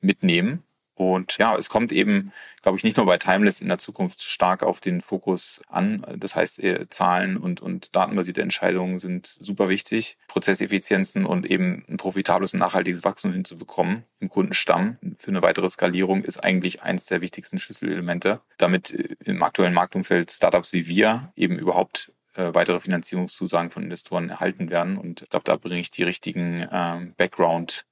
Speaker 5: mitnehmen und ja, es kommt eben, glaube ich, nicht nur bei Timeless in der Zukunft stark auf den Fokus an. Das heißt, äh, Zahlen und, und datenbasierte Entscheidungen sind super wichtig. Prozesseffizienzen und eben ein profitables und nachhaltiges Wachstum hinzubekommen im Kundenstamm für eine weitere Skalierung ist eigentlich eins der wichtigsten Schlüsselelemente, damit äh, im aktuellen Marktumfeld Startups wie wir eben überhaupt äh, weitere Finanzierungszusagen von Investoren erhalten werden. Und ich glaube, da bringe ich die richtigen ähm, Background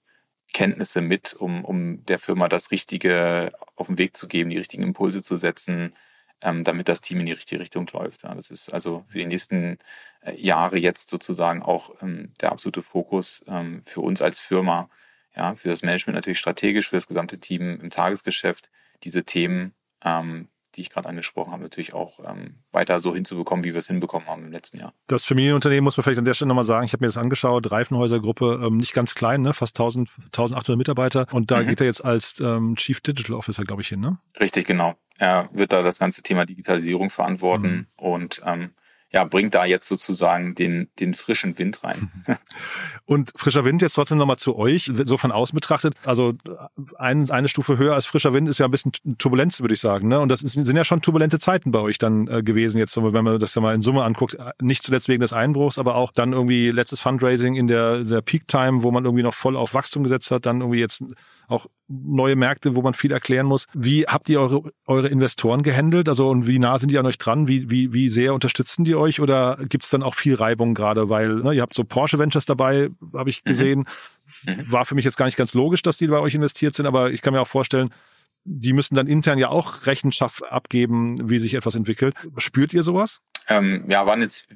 Speaker 5: Kenntnisse mit, um, um der Firma das Richtige auf den Weg zu geben, die richtigen Impulse zu setzen, ähm, damit das Team in die richtige Richtung läuft. Ja, das ist also für die nächsten äh, Jahre jetzt sozusagen auch ähm, der absolute Fokus ähm, für uns als Firma, ja, für das Management natürlich strategisch, für das gesamte Team im Tagesgeschäft, diese Themen ähm, die ich gerade angesprochen habe, natürlich auch ähm, weiter so hinzubekommen, wie wir es hinbekommen haben im letzten Jahr.
Speaker 3: Das Familienunternehmen muss man vielleicht an der Stelle nochmal sagen. Ich habe mir das angeschaut, Reifenhäuser-Gruppe, ähm, nicht ganz klein, ne? fast 1000, 1800 Mitarbeiter. Und da mhm. geht er jetzt als ähm, Chief Digital Officer, glaube ich, hin, ne?
Speaker 5: Richtig, genau. Er wird da das ganze Thema Digitalisierung verantworten mhm. und ähm, ja, bringt da jetzt sozusagen den, den frischen Wind rein. (laughs)
Speaker 3: Und frischer Wind jetzt trotzdem nochmal zu euch, so von außen betrachtet. Also ein, eine Stufe höher als frischer Wind ist ja ein bisschen Turbulenz, würde ich sagen. Ne? Und das sind ja schon turbulente Zeiten bei euch dann äh, gewesen, jetzt, wenn man das ja mal in Summe anguckt. Nicht zuletzt wegen des Einbruchs, aber auch dann irgendwie letztes Fundraising in der, der Peak Time, wo man irgendwie noch voll auf Wachstum gesetzt hat, dann irgendwie jetzt auch neue Märkte, wo man viel erklären muss. Wie habt ihr eure, eure Investoren gehandelt? Also und wie nah sind die an euch dran? Wie, wie, wie sehr unterstützen die euch? Oder gibt es dann auch viel Reibung gerade? Weil ne, ihr habt so Porsche Ventures dabei, habe ich mhm. gesehen. Mhm. War für mich jetzt gar nicht ganz logisch, dass die bei euch investiert sind, aber ich kann mir auch vorstellen, die müssen dann intern ja auch Rechenschaft abgeben, wie sich etwas entwickelt. Spürt ihr sowas?
Speaker 5: Ähm, ja, waren jetzt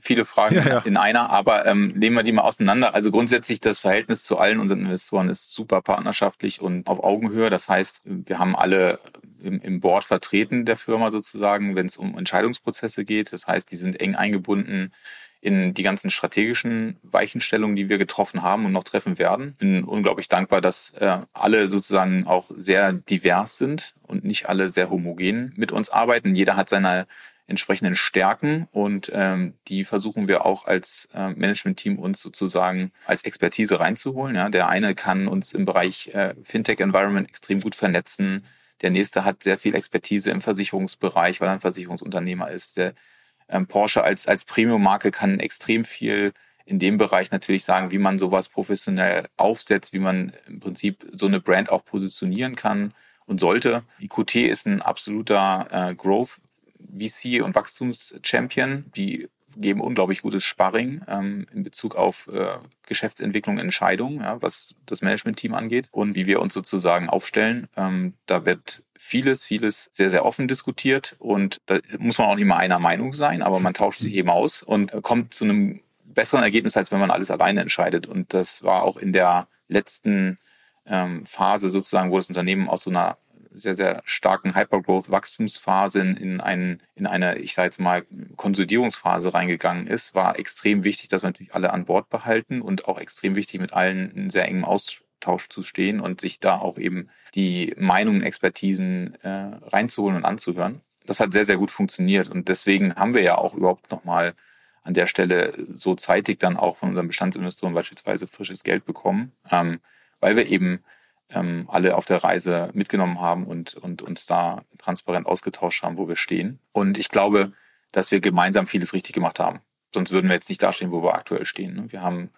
Speaker 5: viele Fragen ja, ja. in einer, aber ähm, nehmen wir die mal auseinander. Also grundsätzlich das Verhältnis zu allen unseren Investoren ist super partnerschaftlich und auf Augenhöhe. Das heißt, wir haben alle im, im Board vertreten der Firma sozusagen, wenn es um Entscheidungsprozesse geht. Das heißt, die sind eng eingebunden in die ganzen strategischen Weichenstellungen, die wir getroffen haben und noch treffen werden. Bin unglaublich dankbar, dass äh, alle sozusagen auch sehr divers sind und nicht alle sehr homogen mit uns arbeiten. Jeder hat seine entsprechenden Stärken und ähm, die versuchen wir auch als äh, Management-Team uns sozusagen als Expertise reinzuholen. Ja, der eine kann uns im Bereich äh, Fintech-Environment extrem gut vernetzen. Der nächste hat sehr viel Expertise im Versicherungsbereich, weil er ein Versicherungsunternehmer ist. Der ähm, Porsche als, als Premium-Marke kann extrem viel in dem Bereich natürlich sagen, wie man sowas professionell aufsetzt, wie man im Prinzip so eine Brand auch positionieren kann und sollte. IQT ist ein absoluter äh, Growth VC und Wachstumschampion. Die geben unglaublich gutes Sparring ähm, in Bezug auf äh, Geschäftsentwicklung, Entscheidungen, ja, was das Management-Team angeht und wie wir uns sozusagen aufstellen. Ähm, da wird vieles, vieles sehr, sehr offen diskutiert und da muss man auch nicht mal einer Meinung sein, aber man tauscht sich eben aus und kommt zu einem besseren Ergebnis, als wenn man alles alleine entscheidet. Und das war auch in der letzten ähm, Phase sozusagen, wo das Unternehmen aus so einer sehr, sehr starken Hypergrowth-Wachstumsphase in, einen, in eine, ich sage jetzt mal, Konsolidierungsphase reingegangen ist, war extrem wichtig, dass wir natürlich alle an Bord behalten und auch extrem wichtig, mit allen in sehr engem Austausch zu stehen und sich da auch eben die Meinungen, Expertisen äh, reinzuholen und anzuhören. Das hat sehr, sehr gut funktioniert und deswegen haben wir ja auch überhaupt nochmal an der Stelle so zeitig dann auch von unseren Bestandsinvestoren beispielsweise frisches Geld bekommen, ähm, weil wir eben ähm, alle auf der Reise mitgenommen haben und, und uns da transparent ausgetauscht haben, wo wir stehen. Und ich glaube, dass wir gemeinsam vieles richtig gemacht haben. Sonst würden wir jetzt nicht dastehen, wo wir aktuell stehen. Ne? Wir haben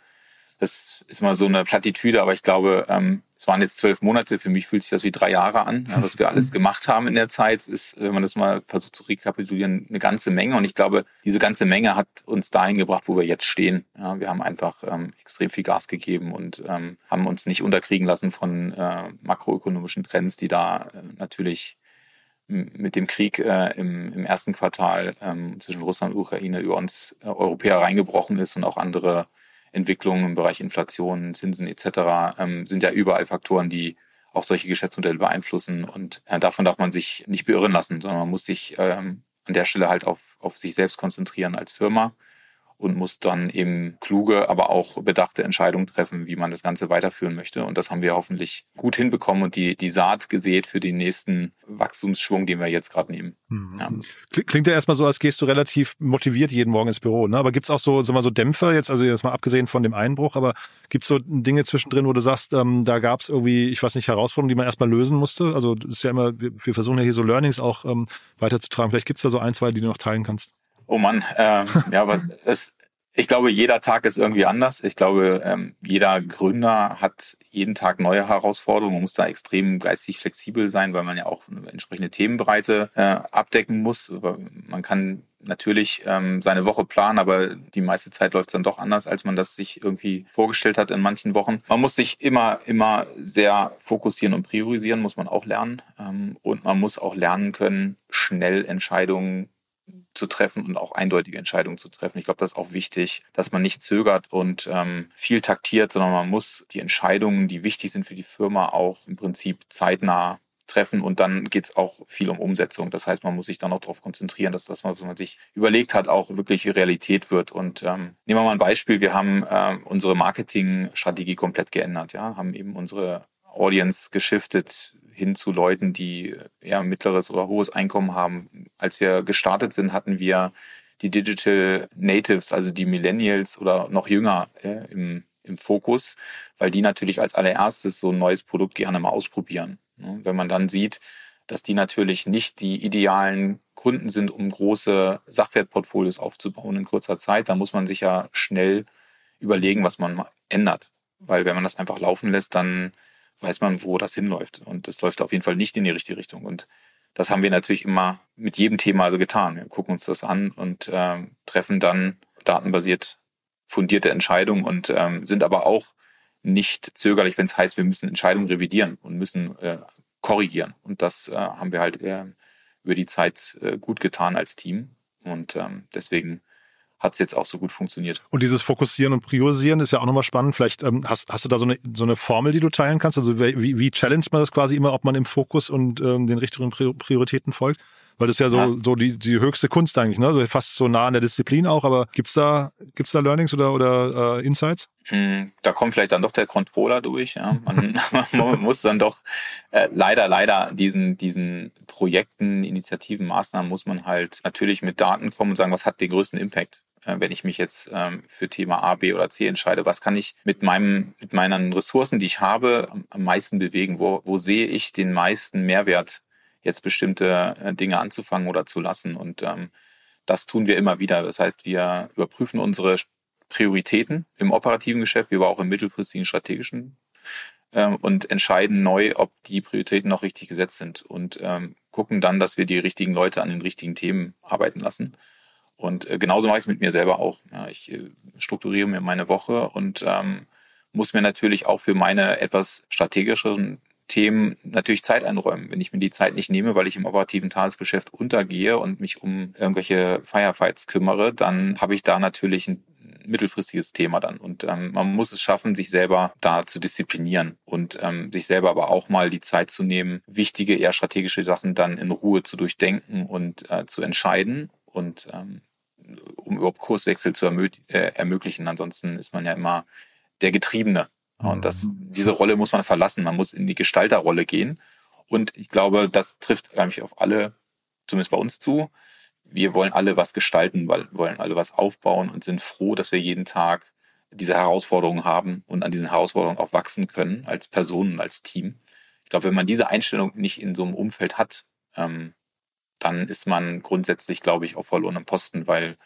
Speaker 5: das ist mal so eine Plattitüde, aber ich glaube, ähm, es waren jetzt zwölf Monate. Für mich fühlt sich das wie drei Jahre an, ja, was wir alles (laughs) gemacht haben in der Zeit. Ist, wenn man das mal versucht zu rekapitulieren, eine ganze Menge. Und ich glaube, diese ganze Menge hat uns dahin gebracht, wo wir jetzt stehen. Ja, wir haben einfach ähm, extrem viel Gas gegeben und ähm, haben uns nicht unterkriegen lassen von äh, makroökonomischen Trends, die da äh, natürlich mit dem Krieg äh, im, im ersten Quartal ähm, zwischen Russland und Ukraine über uns äh, Europäer reingebrochen ist und auch andere Entwicklungen im Bereich Inflation, Zinsen etc. Ähm, sind ja überall Faktoren, die auch solche Geschäftsmodelle beeinflussen. Und äh, davon darf man sich nicht beirren lassen, sondern man muss sich ähm, an der Stelle halt auf, auf sich selbst konzentrieren als Firma und muss dann eben kluge, aber auch bedachte Entscheidungen treffen, wie man das Ganze weiterführen möchte. Und das haben wir hoffentlich gut hinbekommen und die, die Saat gesät für den nächsten Wachstumsschwung, den wir jetzt gerade nehmen.
Speaker 3: Mhm. Ja. Klingt ja erstmal so, als gehst du relativ motiviert jeden Morgen ins Büro. Ne? Aber gibt's auch so, sagen wir so Dämpfer jetzt, also jetzt mal abgesehen von dem Einbruch, aber gibt's so Dinge zwischendrin, wo du sagst, ähm, da gab's irgendwie, ich weiß nicht, Herausforderungen, die man erstmal lösen musste? Also das ist ja immer, wir, wir versuchen ja hier so Learnings auch ähm, weiterzutragen. Vielleicht gibt's da so ein, zwei, die du noch teilen kannst.
Speaker 5: Oh Mann, ähm, (laughs) ja, aber es, ich glaube, jeder Tag ist irgendwie anders. Ich glaube, ähm, jeder Gründer hat jeden Tag neue Herausforderungen. Man muss da extrem geistig flexibel sein, weil man ja auch eine entsprechende Themenbreite äh, abdecken muss. Man kann natürlich ähm, seine Woche planen, aber die meiste Zeit läuft es dann doch anders, als man das sich irgendwie vorgestellt hat in manchen Wochen. Man muss sich immer, immer sehr fokussieren und priorisieren, muss man auch lernen. Ähm, und man muss auch lernen können, schnell Entscheidungen zu treffen und auch eindeutige Entscheidungen zu treffen. Ich glaube, das ist auch wichtig, dass man nicht zögert und ähm, viel taktiert, sondern man muss die Entscheidungen, die wichtig sind für die Firma, auch im Prinzip zeitnah treffen und dann geht es auch viel um Umsetzung. Das heißt, man muss sich dann auch darauf konzentrieren, dass das, was man sich überlegt hat, auch wirklich Realität wird. Und ähm, nehmen wir mal ein Beispiel. Wir haben äh, unsere Marketingstrategie komplett geändert, ja, haben eben unsere Audience geschiftet hin zu Leuten, die eher mittleres oder hohes Einkommen haben. Als wir gestartet sind, hatten wir die Digital Natives, also die Millennials oder noch jünger äh, im, im Fokus, weil die natürlich als allererstes so ein neues Produkt gerne mal ausprobieren. Ne? Wenn man dann sieht, dass die natürlich nicht die idealen Kunden sind, um große Sachwertportfolios aufzubauen in kurzer Zeit, dann muss man sich ja schnell überlegen, was man ändert. Weil wenn man das einfach laufen lässt, dann weiß man, wo das hinläuft. Und das läuft auf jeden Fall nicht in die richtige Richtung. Und das haben wir natürlich immer mit jedem Thema also getan. Wir gucken uns das an und äh, treffen dann datenbasiert fundierte Entscheidungen und ähm, sind aber auch nicht zögerlich, wenn es heißt, wir müssen Entscheidungen revidieren und müssen äh, korrigieren. Und das äh, haben wir halt äh, über die Zeit äh, gut getan als Team. Und ähm, deswegen hat es jetzt auch so gut funktioniert.
Speaker 3: Und dieses Fokussieren und Priorisieren ist ja auch nochmal spannend. Vielleicht ähm, hast, hast du da so eine, so eine Formel, die du teilen kannst? Also wie, wie challenged man das quasi immer, ob man im Fokus und ähm, den richtigen Prioritäten folgt? Weil das ist ja so, ja. so die, die höchste Kunst eigentlich, ne? Also fast so nah an der Disziplin auch, aber gibt's da, gibt's da Learnings oder, oder äh, Insights?
Speaker 5: Hm, da kommt vielleicht dann doch der Controller durch, ja. Man, (laughs) man muss dann doch äh, leider, leider diesen, diesen Projekten, Initiativen, Maßnahmen muss man halt natürlich mit Daten kommen und sagen, was hat den größten Impact? Äh, wenn ich mich jetzt ähm, für Thema A, B oder C entscheide, was kann ich mit meinem, mit meinen Ressourcen, die ich habe, am meisten bewegen? Wo, wo sehe ich den meisten Mehrwert, jetzt bestimmte äh, Dinge anzufangen oder zu lassen? Und ähm, das tun wir immer wieder. Das heißt, wir überprüfen unsere Prioritäten im operativen Geschäft, wie aber auch im mittelfristigen strategischen ähm, und entscheiden neu, ob die Prioritäten noch richtig gesetzt sind und ähm, gucken dann, dass wir die richtigen Leute an den richtigen Themen arbeiten lassen. Und äh, genauso mache ich es mit mir selber auch. Ja, ich äh, strukturiere mir meine Woche und ähm, muss mir natürlich auch für meine etwas strategischeren Themen natürlich Zeit einräumen. Wenn ich mir die Zeit nicht nehme, weil ich im operativen Tagesgeschäft untergehe und mich um irgendwelche Firefights kümmere, dann habe ich da natürlich ein mittelfristiges Thema dann. Und ähm, man muss es schaffen, sich selber da zu disziplinieren und ähm, sich selber aber auch mal die Zeit zu nehmen, wichtige, eher strategische Sachen dann in Ruhe zu durchdenken und äh, zu entscheiden und ähm, um überhaupt Kurswechsel zu ermö äh, ermöglichen. Ansonsten ist man ja immer der Getriebene. Und das, diese Rolle muss man verlassen. Man muss in die Gestalterrolle gehen. Und ich glaube, das trifft eigentlich auf alle, zumindest bei uns zu. Wir wollen alle was gestalten, weil wollen alle was aufbauen und sind froh, dass wir jeden Tag diese Herausforderungen haben und an diesen Herausforderungen auch wachsen können als Personen, als Team. Ich glaube, wenn man diese Einstellung nicht in so einem Umfeld hat, ähm, dann ist man grundsätzlich, glaube ich, voll ohne Posten, weil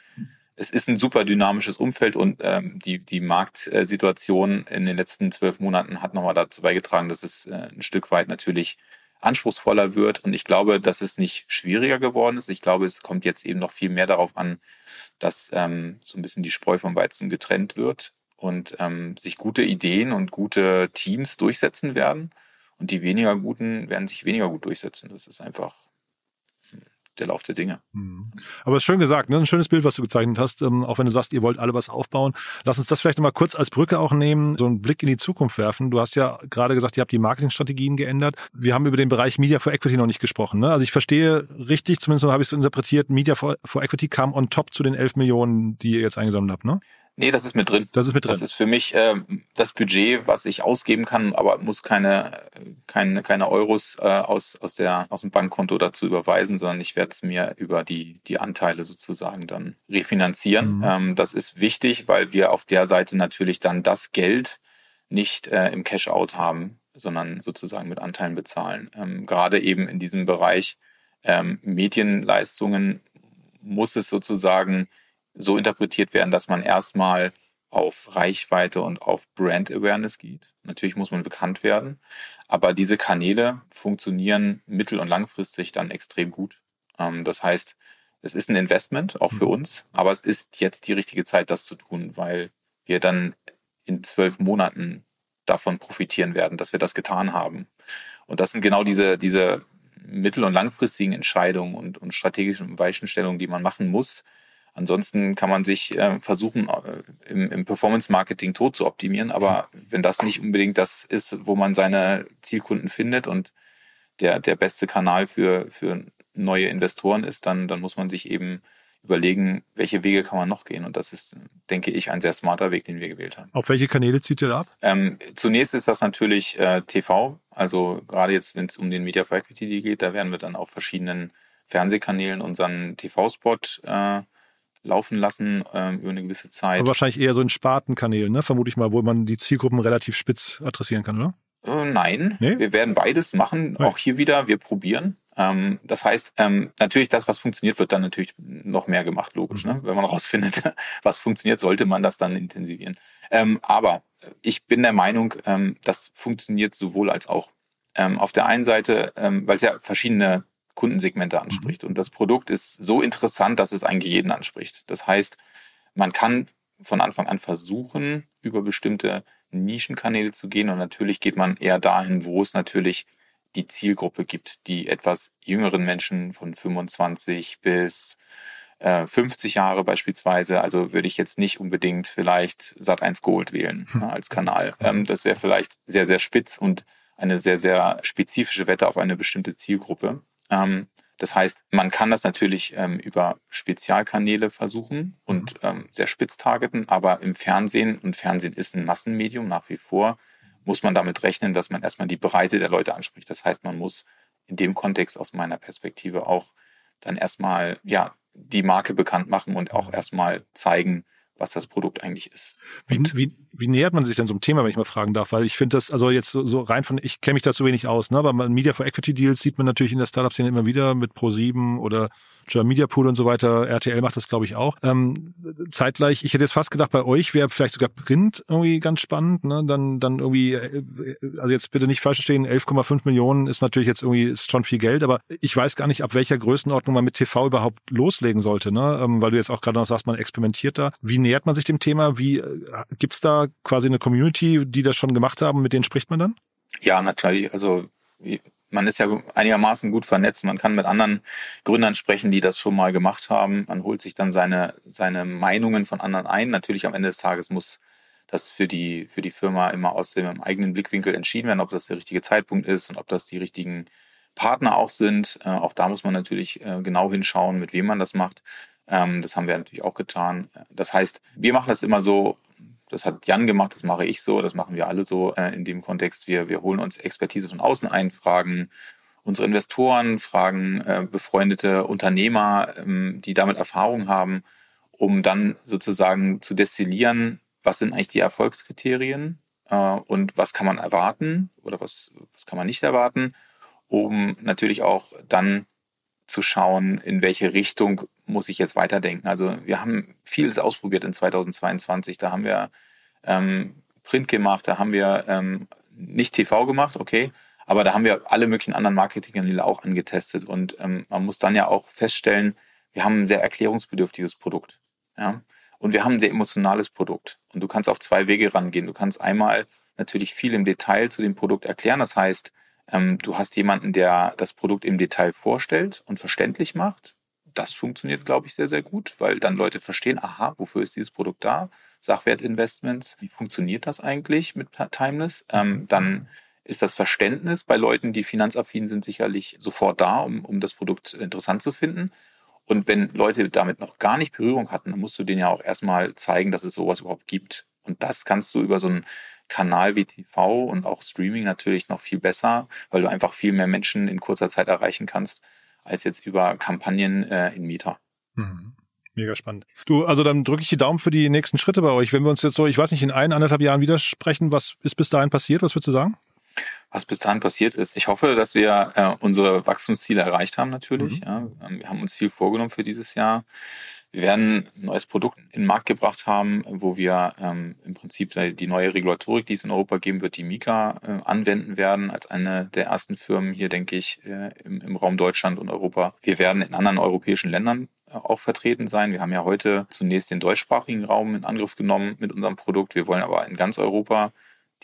Speaker 5: es ist ein super dynamisches Umfeld und ähm, die, die Marktsituation in den letzten zwölf Monaten hat nochmal dazu beigetragen, dass es äh, ein Stück weit natürlich anspruchsvoller wird. Und ich glaube, dass es nicht schwieriger geworden ist. Ich glaube, es kommt jetzt eben noch viel mehr darauf an, dass ähm, so ein bisschen die Spreu vom Weizen getrennt wird und ähm, sich gute Ideen und gute Teams durchsetzen werden. Und die weniger guten werden sich weniger gut durchsetzen. Das ist einfach der Lauf der Dinge.
Speaker 3: Mhm. Aber es ist schön gesagt, ne? ein schönes Bild, was du gezeichnet hast, ähm, auch wenn du sagst, ihr wollt alle was aufbauen. Lass uns das vielleicht mal kurz als Brücke auch nehmen, so einen Blick in die Zukunft werfen. Du hast ja gerade gesagt, ihr habt die Marketingstrategien geändert. Wir haben über den Bereich Media for Equity noch nicht gesprochen. Ne? Also ich verstehe richtig, zumindest habe ich es so interpretiert, Media for, for Equity kam on top zu den 11 Millionen, die ihr jetzt eingesammelt habt, ne?
Speaker 5: Nee, das ist mit drin.
Speaker 3: Das ist mit drin.
Speaker 5: Das ist für mich äh, das Budget, was ich ausgeben kann, aber muss keine, keine, keine Euros äh, aus, aus, der, aus dem Bankkonto dazu überweisen, sondern ich werde es mir über die, die Anteile sozusagen dann refinanzieren. Mhm. Ähm, das ist wichtig, weil wir auf der Seite natürlich dann das Geld nicht äh, im Cash-out haben, sondern sozusagen mit Anteilen bezahlen. Ähm, gerade eben in diesem Bereich ähm, Medienleistungen muss es sozusagen so interpretiert werden, dass man erstmal auf Reichweite und auf Brand Awareness geht. Natürlich muss man bekannt werden, aber diese Kanäle funktionieren mittel- und langfristig dann extrem gut. Ähm, das heißt, es ist ein Investment, auch für mhm. uns, aber es ist jetzt die richtige Zeit, das zu tun, weil wir dann in zwölf Monaten davon profitieren werden, dass wir das getan haben. Und das sind genau diese, diese mittel- und langfristigen Entscheidungen und, und strategischen Weichenstellungen, die man machen muss, Ansonsten kann man sich äh, versuchen, äh, im, im Performance-Marketing tot zu optimieren. Aber wenn das nicht unbedingt das ist, wo man seine Zielkunden findet und der, der beste Kanal für, für neue Investoren ist, dann, dann muss man sich eben überlegen, welche Wege kann man noch gehen. Und das ist, denke ich, ein sehr smarter Weg, den wir gewählt haben.
Speaker 3: Auf welche Kanäle zieht ihr da ab?
Speaker 5: Ähm, zunächst ist das natürlich äh, TV. Also gerade jetzt, wenn es um den Media for Equity geht, da werden wir dann auf verschiedenen Fernsehkanälen unseren TV-Spot äh, laufen lassen ähm, über eine gewisse Zeit.
Speaker 3: Aber wahrscheinlich eher so in Spartenkanälen, ne? vermute ich mal, wo man die Zielgruppen relativ spitz adressieren kann, oder?
Speaker 5: Äh, nein, nee? wir werden beides machen. Nee. Auch hier wieder, wir probieren. Ähm, das heißt, ähm, natürlich das, was funktioniert, wird dann natürlich noch mehr gemacht, logisch. Mhm. Ne? Wenn man (laughs) rausfindet, was funktioniert, sollte man das dann intensivieren. Ähm, aber ich bin der Meinung, ähm, das funktioniert sowohl als auch. Ähm, auf der einen Seite, ähm, weil es ja verschiedene Kundensegmente anspricht. Mhm. Und das Produkt ist so interessant, dass es eigentlich jeden anspricht. Das heißt, man kann von Anfang an versuchen, über bestimmte Nischenkanäle zu gehen. Und natürlich geht man eher dahin, wo es natürlich die Zielgruppe gibt, die etwas jüngeren Menschen von 25 bis 50 äh, Jahre beispielsweise. Also würde ich jetzt nicht unbedingt vielleicht Sat1 Gold wählen hm. als Kanal. Ähm, das wäre vielleicht sehr, sehr spitz und eine sehr, sehr spezifische Wette auf eine bestimmte Zielgruppe. Ähm, das heißt, man kann das natürlich ähm, über Spezialkanäle versuchen und mhm. ähm, sehr spitz targeten, aber im Fernsehen, und Fernsehen ist ein Massenmedium nach wie vor, muss man damit rechnen, dass man erstmal die Breite der Leute anspricht. Das heißt, man muss in dem Kontext aus meiner Perspektive auch dann erstmal, ja, die Marke bekannt machen und auch erstmal zeigen, was das Produkt eigentlich ist.
Speaker 3: Wie, wie, wie nähert man sich denn so einem Thema, wenn ich mal fragen darf? Weil ich finde das, also jetzt so, so rein von, ich kenne mich da so wenig aus, ne? aber Media for Equity Deals sieht man natürlich in der Startup-Szene immer wieder mit Pro7 oder German Media Pool und so weiter. RTL macht das, glaube ich, auch. Ähm, zeitgleich, ich hätte jetzt fast gedacht, bei euch wäre vielleicht sogar Print irgendwie ganz spannend. Ne? Dann, dann irgendwie, äh, also jetzt bitte nicht falsch verstehen, 11,5 Millionen ist natürlich jetzt irgendwie ist schon viel Geld, aber ich weiß gar nicht, ab welcher Größenordnung man mit TV überhaupt loslegen sollte, ne? Ähm, weil du jetzt auch gerade noch sagst, man experimentiert da. Wie nähert man sich dem Thema? Wie äh, gibt's da quasi eine Community, die das schon gemacht haben, mit denen spricht man dann?
Speaker 5: Ja, natürlich. Also man ist ja einigermaßen gut vernetzt. Man kann mit anderen Gründern sprechen, die das schon mal gemacht haben. Man holt sich dann seine, seine Meinungen von anderen ein. Natürlich am Ende des Tages muss das für die, für die Firma immer aus dem eigenen Blickwinkel entschieden werden, ob das der richtige Zeitpunkt ist und ob das die richtigen Partner auch sind. Äh, auch da muss man natürlich äh, genau hinschauen, mit wem man das macht. Ähm, das haben wir natürlich auch getan. Das heißt, wir machen das immer so, Das hat Jan gemacht, das mache ich so, das machen wir alle so äh, in dem Kontext. Wir, wir holen uns Expertise von außen ein, fragen unsere Investoren, fragen äh, befreundete Unternehmer, ähm, die damit Erfahrung haben, um dann sozusagen zu destillieren, was sind eigentlich die Erfolgskriterien äh, und was kann man erwarten oder was, was kann man nicht erwarten, um natürlich auch dann zu schauen, in welche Richtung muss ich jetzt weiterdenken. Also wir haben vieles ausprobiert in 2022. Da haben wir ähm, Print gemacht, da haben wir ähm, nicht TV gemacht, okay, aber da haben wir alle möglichen anderen Marketingkanäle auch angetestet und ähm, man muss dann ja auch feststellen, wir haben ein sehr erklärungsbedürftiges Produkt. Ja? Und wir haben ein sehr emotionales Produkt. Und du kannst auf zwei Wege rangehen. Du kannst einmal natürlich viel im Detail zu dem Produkt erklären. Das heißt, ähm, du hast jemanden, der das Produkt im Detail vorstellt und verständlich macht. Das funktioniert, glaube ich, sehr, sehr gut, weil dann Leute verstehen, aha, wofür ist dieses Produkt da? Sachwertinvestments, wie funktioniert das eigentlich mit Timeless? Ähm, dann ist das Verständnis bei Leuten, die finanzaffin sind, sicherlich sofort da, um, um das Produkt interessant zu finden. Und wenn Leute damit noch gar nicht Berührung hatten, dann musst du denen ja auch erstmal zeigen, dass es sowas überhaupt gibt. Und das kannst du über so einen Kanal wie TV und auch Streaming natürlich noch viel besser, weil du einfach viel mehr Menschen in kurzer Zeit erreichen kannst, als jetzt über Kampagnen äh, in Meta.
Speaker 3: Mhm. Mega spannend. Du, also dann drücke ich die Daumen für die nächsten Schritte bei euch. Wenn wir uns jetzt so, ich weiß nicht, in ein, anderthalb Jahren widersprechen, was ist bis dahin passiert? Was würdest du sagen?
Speaker 5: was bis dahin passiert ist. Ich hoffe, dass wir äh, unsere Wachstumsziele erreicht haben natürlich. Mhm. Ja. Ähm, wir haben uns viel vorgenommen für dieses Jahr. Wir werden ein neues Produkt in den Markt gebracht haben, wo wir ähm, im Prinzip die neue Regulatorik, die es in Europa geben wird, die Mika äh, anwenden werden, als eine der ersten Firmen hier, denke ich, äh, im, im Raum Deutschland und Europa. Wir werden in anderen europäischen Ländern äh, auch vertreten sein. Wir haben ja heute zunächst den deutschsprachigen Raum in Angriff genommen mit unserem Produkt. Wir wollen aber in ganz Europa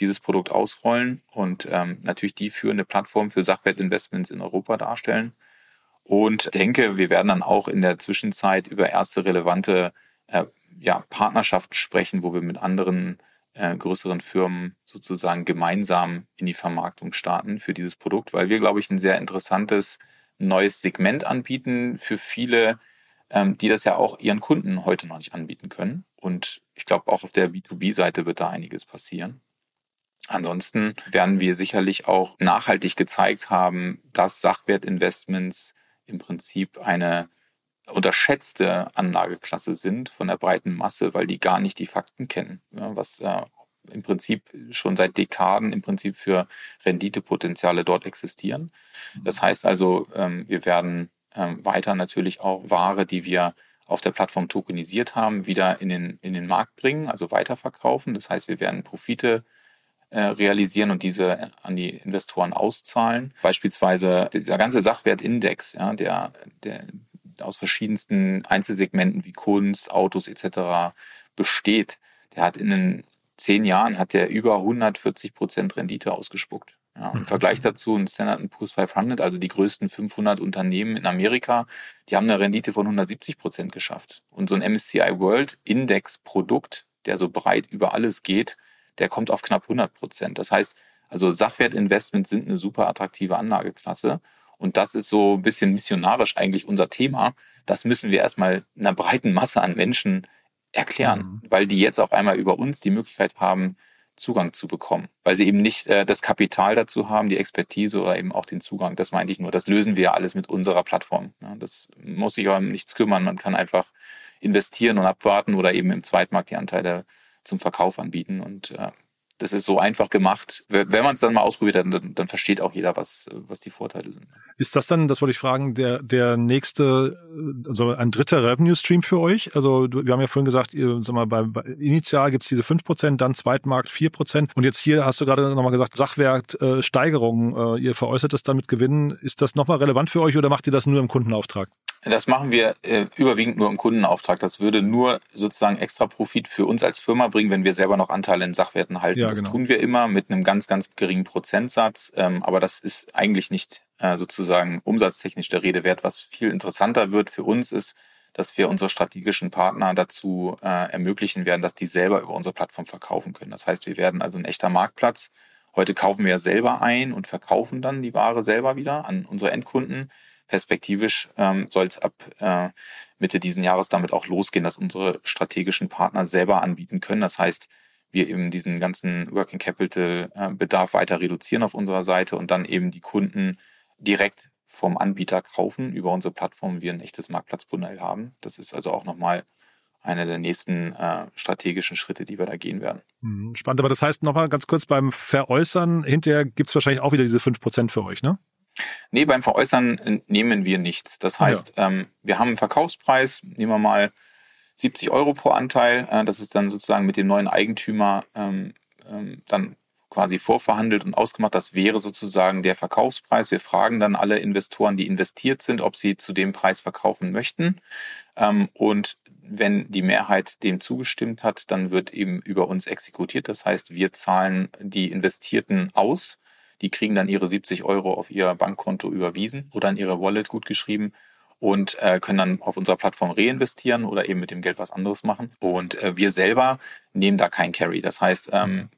Speaker 5: dieses Produkt ausrollen und ähm, natürlich die führende Plattform für Sachwertinvestments in Europa darstellen. Und denke, wir werden dann auch in der Zwischenzeit über erste relevante äh, ja, Partnerschaften sprechen, wo wir mit anderen äh, größeren Firmen sozusagen gemeinsam in die Vermarktung starten für dieses Produkt, weil wir, glaube ich, ein sehr interessantes neues Segment anbieten für viele, ähm, die das ja auch ihren Kunden heute noch nicht anbieten können. Und ich glaube, auch auf der B2B-Seite wird da einiges passieren. Ansonsten werden wir sicherlich auch nachhaltig gezeigt haben, dass Sachwertinvestments im Prinzip eine unterschätzte Anlageklasse sind von der breiten Masse, weil die gar nicht die Fakten kennen, was äh, im Prinzip schon seit Dekaden im Prinzip für Renditepotenziale dort existieren. Das heißt also, ähm, wir werden ähm, weiter natürlich auch Ware, die wir auf der Plattform tokenisiert haben, wieder in den, in den Markt bringen, also weiterverkaufen. Das heißt, wir werden Profite realisieren und diese an die Investoren auszahlen. Beispielsweise dieser ganze Sachwertindex, ja, der, der aus verschiedensten Einzelsegmenten wie Kunst, Autos etc. besteht, der hat in den zehn Jahren hat der über 140 Prozent Rendite ausgespuckt. Ja, Im mhm. Vergleich dazu ein Standard Poor's 500, also die größten 500 Unternehmen in Amerika, die haben eine Rendite von 170 Prozent geschafft. Und so ein MSCI World Index Produkt, der so breit über alles geht, der kommt auf knapp 100 Prozent. Das heißt, also Sachwertinvestments sind eine super attraktive Anlageklasse. Und das ist so ein bisschen missionarisch eigentlich unser Thema. Das müssen wir erstmal einer breiten Masse an Menschen erklären, mhm. weil die jetzt auf einmal über uns die Möglichkeit haben, Zugang zu bekommen, weil sie eben nicht äh, das Kapital dazu haben, die Expertise oder eben auch den Zugang. Das meinte ich nur. Das lösen wir alles mit unserer Plattform. Ja, das muss sich aber um nichts kümmern. Man kann einfach investieren und abwarten oder eben im Zweitmarkt die Anteile zum Verkauf anbieten. Und äh, das ist so einfach gemacht. Wenn man es dann mal ausprobiert hat, dann, dann versteht auch jeder, was, was die Vorteile sind.
Speaker 3: Ist das dann, das wollte ich fragen, der, der nächste, also ein dritter Revenue Stream für euch? Also wir haben ja vorhin gesagt, ihr, sag mal, bei, bei Initial gibt's diese fünf Prozent, dann Zweitmarkt vier Prozent und jetzt hier hast du gerade nochmal gesagt, Sachwertsteigerung, äh, ihr veräußert das dann mit Gewinnen. Ist das nochmal relevant für euch oder macht ihr das nur im Kundenauftrag?
Speaker 5: Das machen wir äh, überwiegend nur im Kundenauftrag. Das würde nur sozusagen extra Profit für uns als Firma bringen, wenn wir selber noch Anteile in Sachwerten halten. Ja, das genau. tun wir immer mit einem ganz, ganz geringen Prozentsatz. Ähm, aber das ist eigentlich nicht äh, sozusagen umsatztechnisch der Rede wert. Was viel interessanter wird für uns ist, dass wir unsere strategischen Partner dazu äh, ermöglichen werden, dass die selber über unsere Plattform verkaufen können. Das heißt, wir werden also ein echter Marktplatz. Heute kaufen wir ja selber ein und verkaufen dann die Ware selber wieder an unsere Endkunden perspektivisch ähm, soll es ab äh, Mitte diesen Jahres damit auch losgehen, dass unsere strategischen Partner selber anbieten können. Das heißt, wir eben diesen ganzen Working Capital äh, Bedarf weiter reduzieren auf unserer Seite und dann eben die Kunden direkt vom Anbieter kaufen über unsere Plattform, wir ein echtes Marktplatzmodell haben. Das ist also auch nochmal einer der nächsten äh, strategischen Schritte, die wir da gehen werden.
Speaker 3: Mhm, spannend, aber das heißt nochmal ganz kurz beim Veräußern, hinterher gibt's wahrscheinlich auch wieder diese fünf Prozent für euch, ne?
Speaker 5: Nee, beim Veräußern äh, nehmen wir nichts. Das heißt, ja. ähm, wir haben einen Verkaufspreis, nehmen wir mal 70 Euro pro Anteil. Äh, das ist dann sozusagen mit dem neuen Eigentümer ähm, ähm, dann quasi vorverhandelt und ausgemacht. Das wäre sozusagen der Verkaufspreis. Wir fragen dann alle Investoren, die investiert sind, ob sie zu dem Preis verkaufen möchten. Ähm, und wenn die Mehrheit dem zugestimmt hat, dann wird eben über uns exekutiert. Das heißt, wir zahlen die Investierten aus. Die kriegen dann ihre 70 Euro auf ihr Bankkonto überwiesen oder an ihre Wallet gutgeschrieben und äh, können dann auf unserer Plattform reinvestieren oder eben mit dem Geld was anderes machen. Und äh, wir selber nehmen da kein Carry. Das heißt, ähm,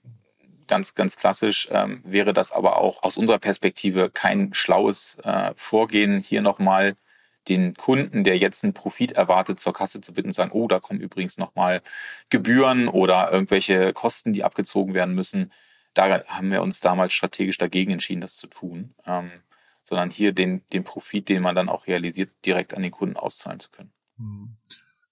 Speaker 5: ganz, ganz klassisch ähm, wäre das aber auch aus unserer Perspektive kein schlaues äh, Vorgehen, hier nochmal den Kunden, der jetzt einen Profit erwartet, zur Kasse zu bitten und sagen, oh, da kommen übrigens nochmal Gebühren oder irgendwelche Kosten, die abgezogen werden müssen. Da haben wir uns damals strategisch dagegen entschieden, das zu tun, ähm, sondern hier den, den Profit, den man dann auch realisiert, direkt an den Kunden auszahlen zu können.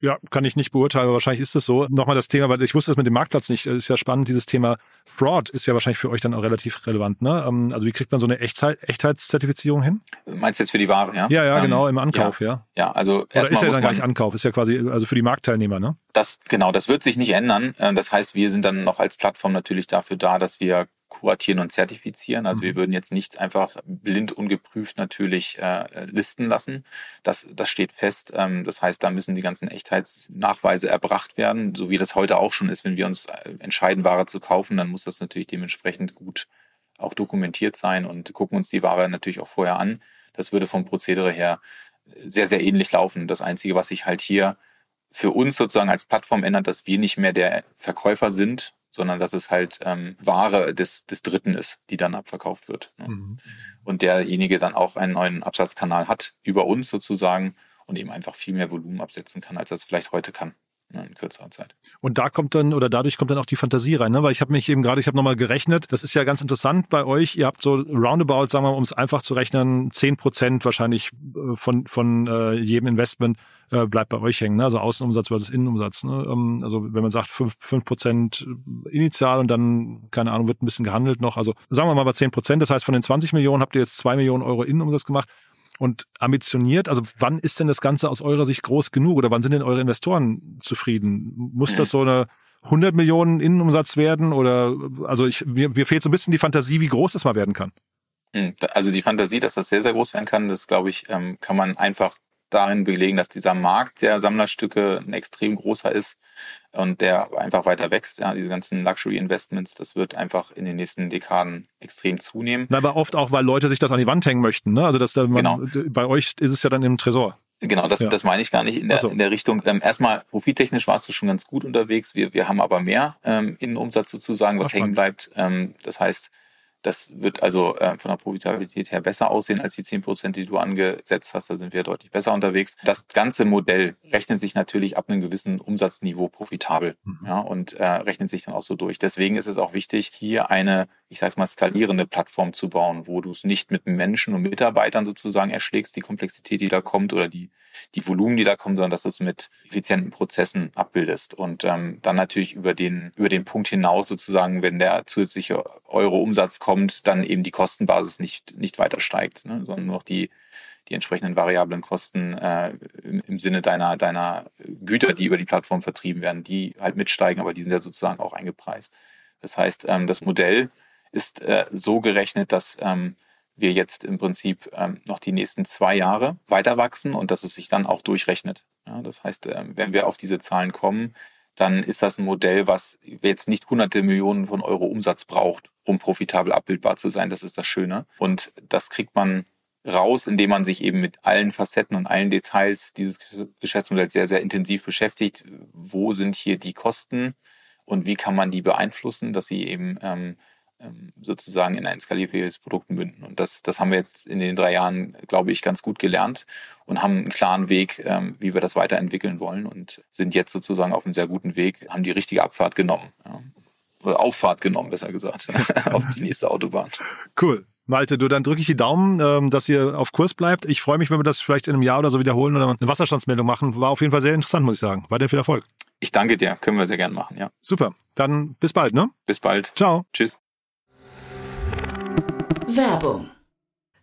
Speaker 3: Ja, kann ich nicht beurteilen, aber wahrscheinlich ist es so. Nochmal das Thema, weil ich wusste das mit dem Marktplatz nicht, ist ja spannend, dieses Thema Fraud ist ja wahrscheinlich für euch dann auch relativ relevant, ne? Ähm, also wie kriegt man so eine Echtzeit, Echtheitszertifizierung hin?
Speaker 5: Meinst du jetzt für die Ware, ja?
Speaker 3: Ja, ja, genau, im Ankauf,
Speaker 5: ja.
Speaker 3: Ja,
Speaker 5: ja also
Speaker 3: Oder ist ja dann gar nicht Ankauf, ist ja quasi, also für die Marktteilnehmer, ne?
Speaker 5: Das, genau, das wird sich nicht ändern. Ähm, das heißt, wir sind dann noch als Plattform natürlich dafür da, dass wir kuratieren und zertifizieren. Also mhm. wir würden jetzt nichts einfach blind ungeprüft natürlich äh, listen lassen. Das, das steht fest. Ähm, das heißt, da müssen die ganzen Echtheitsnachweise erbracht werden, so wie das heute auch schon ist. Wenn wir uns äh, entscheiden, Ware zu kaufen, dann muss das natürlich dementsprechend gut auch dokumentiert sein und gucken uns die Ware natürlich auch vorher an. Das würde vom Prozedere her sehr, sehr ähnlich laufen. Das Einzige, was sich halt hier für uns sozusagen als Plattform ändert, dass wir nicht mehr der Verkäufer sind, sondern dass es halt ähm, Ware des, des Dritten ist, die dann abverkauft wird. Ne? Mhm. Und derjenige dann auch einen neuen Absatzkanal hat, über uns sozusagen, und eben einfach viel mehr Volumen absetzen kann, als er es vielleicht heute kann in kürzerer Zeit.
Speaker 3: Und da kommt dann oder dadurch kommt dann auch die Fantasie rein, ne? weil ich habe mich eben gerade, ich habe nochmal gerechnet, das ist ja ganz interessant bei euch, ihr habt so roundabout, sagen wir mal, um es einfach zu rechnen, zehn Prozent wahrscheinlich äh, von, von äh, jedem Investment äh, bleibt bei euch hängen, ne? also Außenumsatz versus Innenumsatz. Ne? Ähm, also wenn man sagt fünf fünf Prozent initial und dann, keine Ahnung, wird ein bisschen gehandelt noch. Also sagen wir mal bei zehn Prozent, das heißt von den 20 Millionen habt ihr jetzt zwei Millionen Euro Innenumsatz gemacht und ambitioniert. Also wann ist denn das Ganze aus eurer Sicht groß genug oder wann sind denn eure Investoren zufrieden? Muss das so eine 100 Millionen Innenumsatz werden oder also ich mir, mir fehlt so ein bisschen die Fantasie, wie groß das mal werden kann.
Speaker 5: Hm, also die Fantasie, dass das sehr sehr groß werden kann, das glaube ich, ähm, kann man einfach darin belegen, dass dieser Markt der Sammlerstücke ein extrem großer ist und der einfach weiter wächst. Ja, diese ganzen Luxury Investments, das wird einfach in den nächsten Dekaden extrem zunehmen.
Speaker 3: Aber oft auch, weil Leute sich das an die Wand hängen möchten. Ne? Also dass da man, genau. bei euch ist es ja dann im Tresor.
Speaker 5: Genau, das, ja. das meine ich gar nicht in der, so. in der Richtung. Ähm, erstmal, profittechnisch warst du schon ganz gut unterwegs. Wir, wir haben aber mehr ähm, Innenumsatz sozusagen, was Ach, hängen bleibt. Ähm, das heißt, das wird also äh, von der Profitabilität her besser aussehen als die zehn Prozent, die du angesetzt hast. Da sind wir deutlich besser unterwegs. Das ganze Modell rechnet sich natürlich ab einem gewissen Umsatzniveau profitabel mhm. ja, und äh, rechnet sich dann auch so durch. Deswegen ist es auch wichtig, hier eine, ich sage mal, skalierende Plattform zu bauen, wo du es nicht mit Menschen und Mitarbeitern sozusagen erschlägst, die Komplexität, die da kommt oder die die Volumen, die da kommen, sondern dass du es mit effizienten Prozessen abbildest. Und ähm, dann natürlich über den, über den Punkt hinaus sozusagen, wenn der zusätzliche Euro-Umsatz kommt, dann eben die Kostenbasis nicht, nicht weiter steigt, ne, sondern nur noch die, die entsprechenden variablen Kosten äh, im, im Sinne deiner, deiner Güter, die über die Plattform vertrieben werden, die halt mitsteigen, aber die sind ja sozusagen auch eingepreist. Das heißt, ähm, das Modell ist äh, so gerechnet, dass ähm, wir jetzt im Prinzip ähm, noch die nächsten zwei Jahre weiter wachsen und dass es sich dann auch durchrechnet. Ja, das heißt, äh, wenn wir auf diese Zahlen kommen, dann ist das ein Modell, was jetzt nicht hunderte Millionen von Euro Umsatz braucht, um profitabel abbildbar zu sein. Das ist das Schöne. Und das kriegt man raus, indem man sich eben mit allen Facetten und allen Details dieses Geschäftsmodells sehr, sehr intensiv beschäftigt. Wo sind hier die Kosten und wie kann man die beeinflussen, dass sie eben ähm, sozusagen in ein skalierfähiges Produkt münden. Und das, das haben wir jetzt in den drei Jahren, glaube ich, ganz gut gelernt und haben einen klaren Weg, ähm, wie wir das weiterentwickeln wollen und sind jetzt sozusagen auf einem sehr guten Weg, haben die richtige Abfahrt genommen. Auffahrt genommen, besser gesagt, (laughs) auf die nächste Autobahn.
Speaker 3: Cool. Malte, du, dann drücke ich die Daumen, ähm, dass ihr auf Kurs bleibt. Ich freue mich, wenn wir das vielleicht in einem Jahr oder so wiederholen oder eine Wasserstandsmeldung machen. War auf jeden Fall sehr interessant, muss ich sagen. Weiter viel Erfolg.
Speaker 5: Ich danke dir. Können wir sehr gern machen, ja.
Speaker 3: Super. Dann bis bald, ne?
Speaker 5: Bis bald.
Speaker 3: Ciao.
Speaker 5: Tschüss.
Speaker 1: Werbung.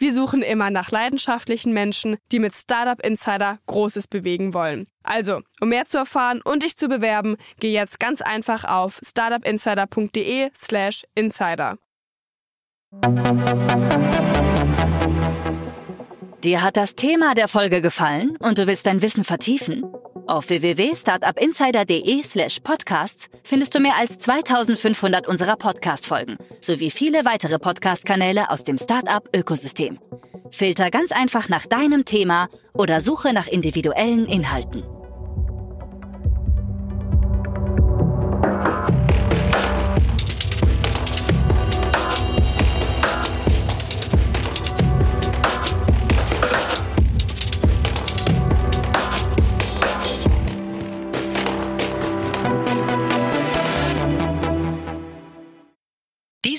Speaker 6: Wir suchen immer nach leidenschaftlichen Menschen, die mit Startup Insider Großes bewegen wollen. Also, um mehr zu erfahren und dich zu bewerben, geh jetzt ganz einfach auf startupinsider.de/slash insider.
Speaker 1: Dir hat das Thema der Folge gefallen und du willst dein Wissen vertiefen? Auf www.startupinsider.de slash podcasts findest du mehr als 2500 unserer Podcast-Folgen sowie viele weitere Podcast-Kanäle aus dem Startup-Ökosystem. Filter ganz einfach nach deinem Thema oder suche nach individuellen Inhalten.